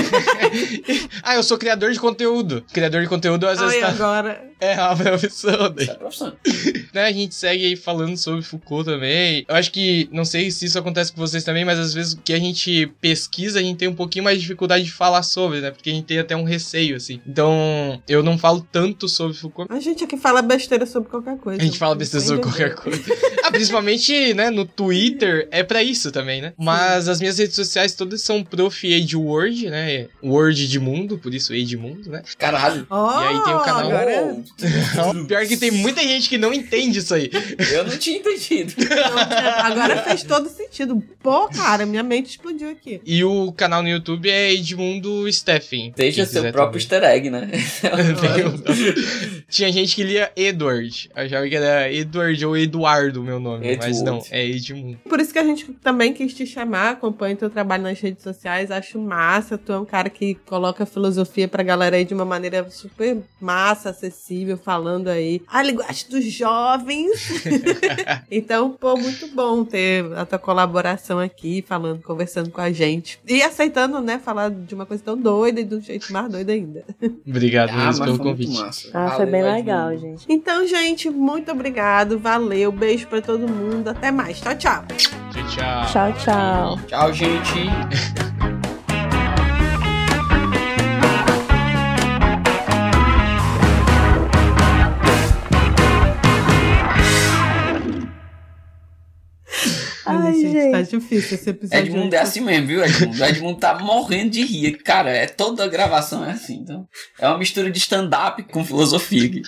ah, eu sou criador de conteúdo. Criador de conteúdo às vezes Ai, tá... agora. É a profissão. Daí. É a profissão. né, a gente segue aí falando sobre Foucault também. Eu acho que, não sei se isso acontece com vocês também, mas às vezes o que a gente pesquisa, a gente tem um pouquinho mais de dificuldade de falar sobre, né? Porque a gente tem até um receio, assim. Então, eu não falo tanto sobre Foucault. A gente aqui fala besteira sobre qualquer coisa. A gente fala besteira sobre qualquer coisa. ah, principalmente, né, no Twitter, é para isso também, né? Mas as minhas redes sociais todas são prof. Word, né? Word de mundo, por isso Edmundo, né? Caralho. Oh, e aí tem o canal. Agora... Pior que tem muita gente que não entende isso aí. Eu não tinha entendido. Agora fez todo sentido. Pô, cara, minha mente explodiu aqui. E o canal no YouTube é Edmundo Steffen. Deixa seu próprio easter egg, né? Tinha gente que lia Edward. Achava que era Edward ou Eduardo, meu nome. Edward. Mas não, é Edmundo. Por isso que a gente também quis te chamar, acompanha teu trabalho nas redes sociais. Acho massa. Tu é um cara que coloca filosofia pra galera aí de uma maneira super massa, acessível, falando aí. A linguagem dos jovens então, pô, muito bom ter a tua colaboração aqui, falando, conversando com a gente. E aceitando, né, falar de uma coisa tão doida e de um jeito mais doido ainda. Obrigado ah, mesmo pelo convite. Ah, foi bem legal, gente. Então, gente, muito obrigado. Valeu. Beijo pra todo mundo. Até mais. Tchau, tchau. Tchau, tchau. Tchau, tchau. Tchau, gente. Ai, gente, gente, tá difícil esse episódio. Edmundo é assim mesmo, viu, Edmundo? Edmundo tá morrendo de rir. Cara, é toda a gravação é assim. Então, é uma mistura de stand-up com filosofia aqui.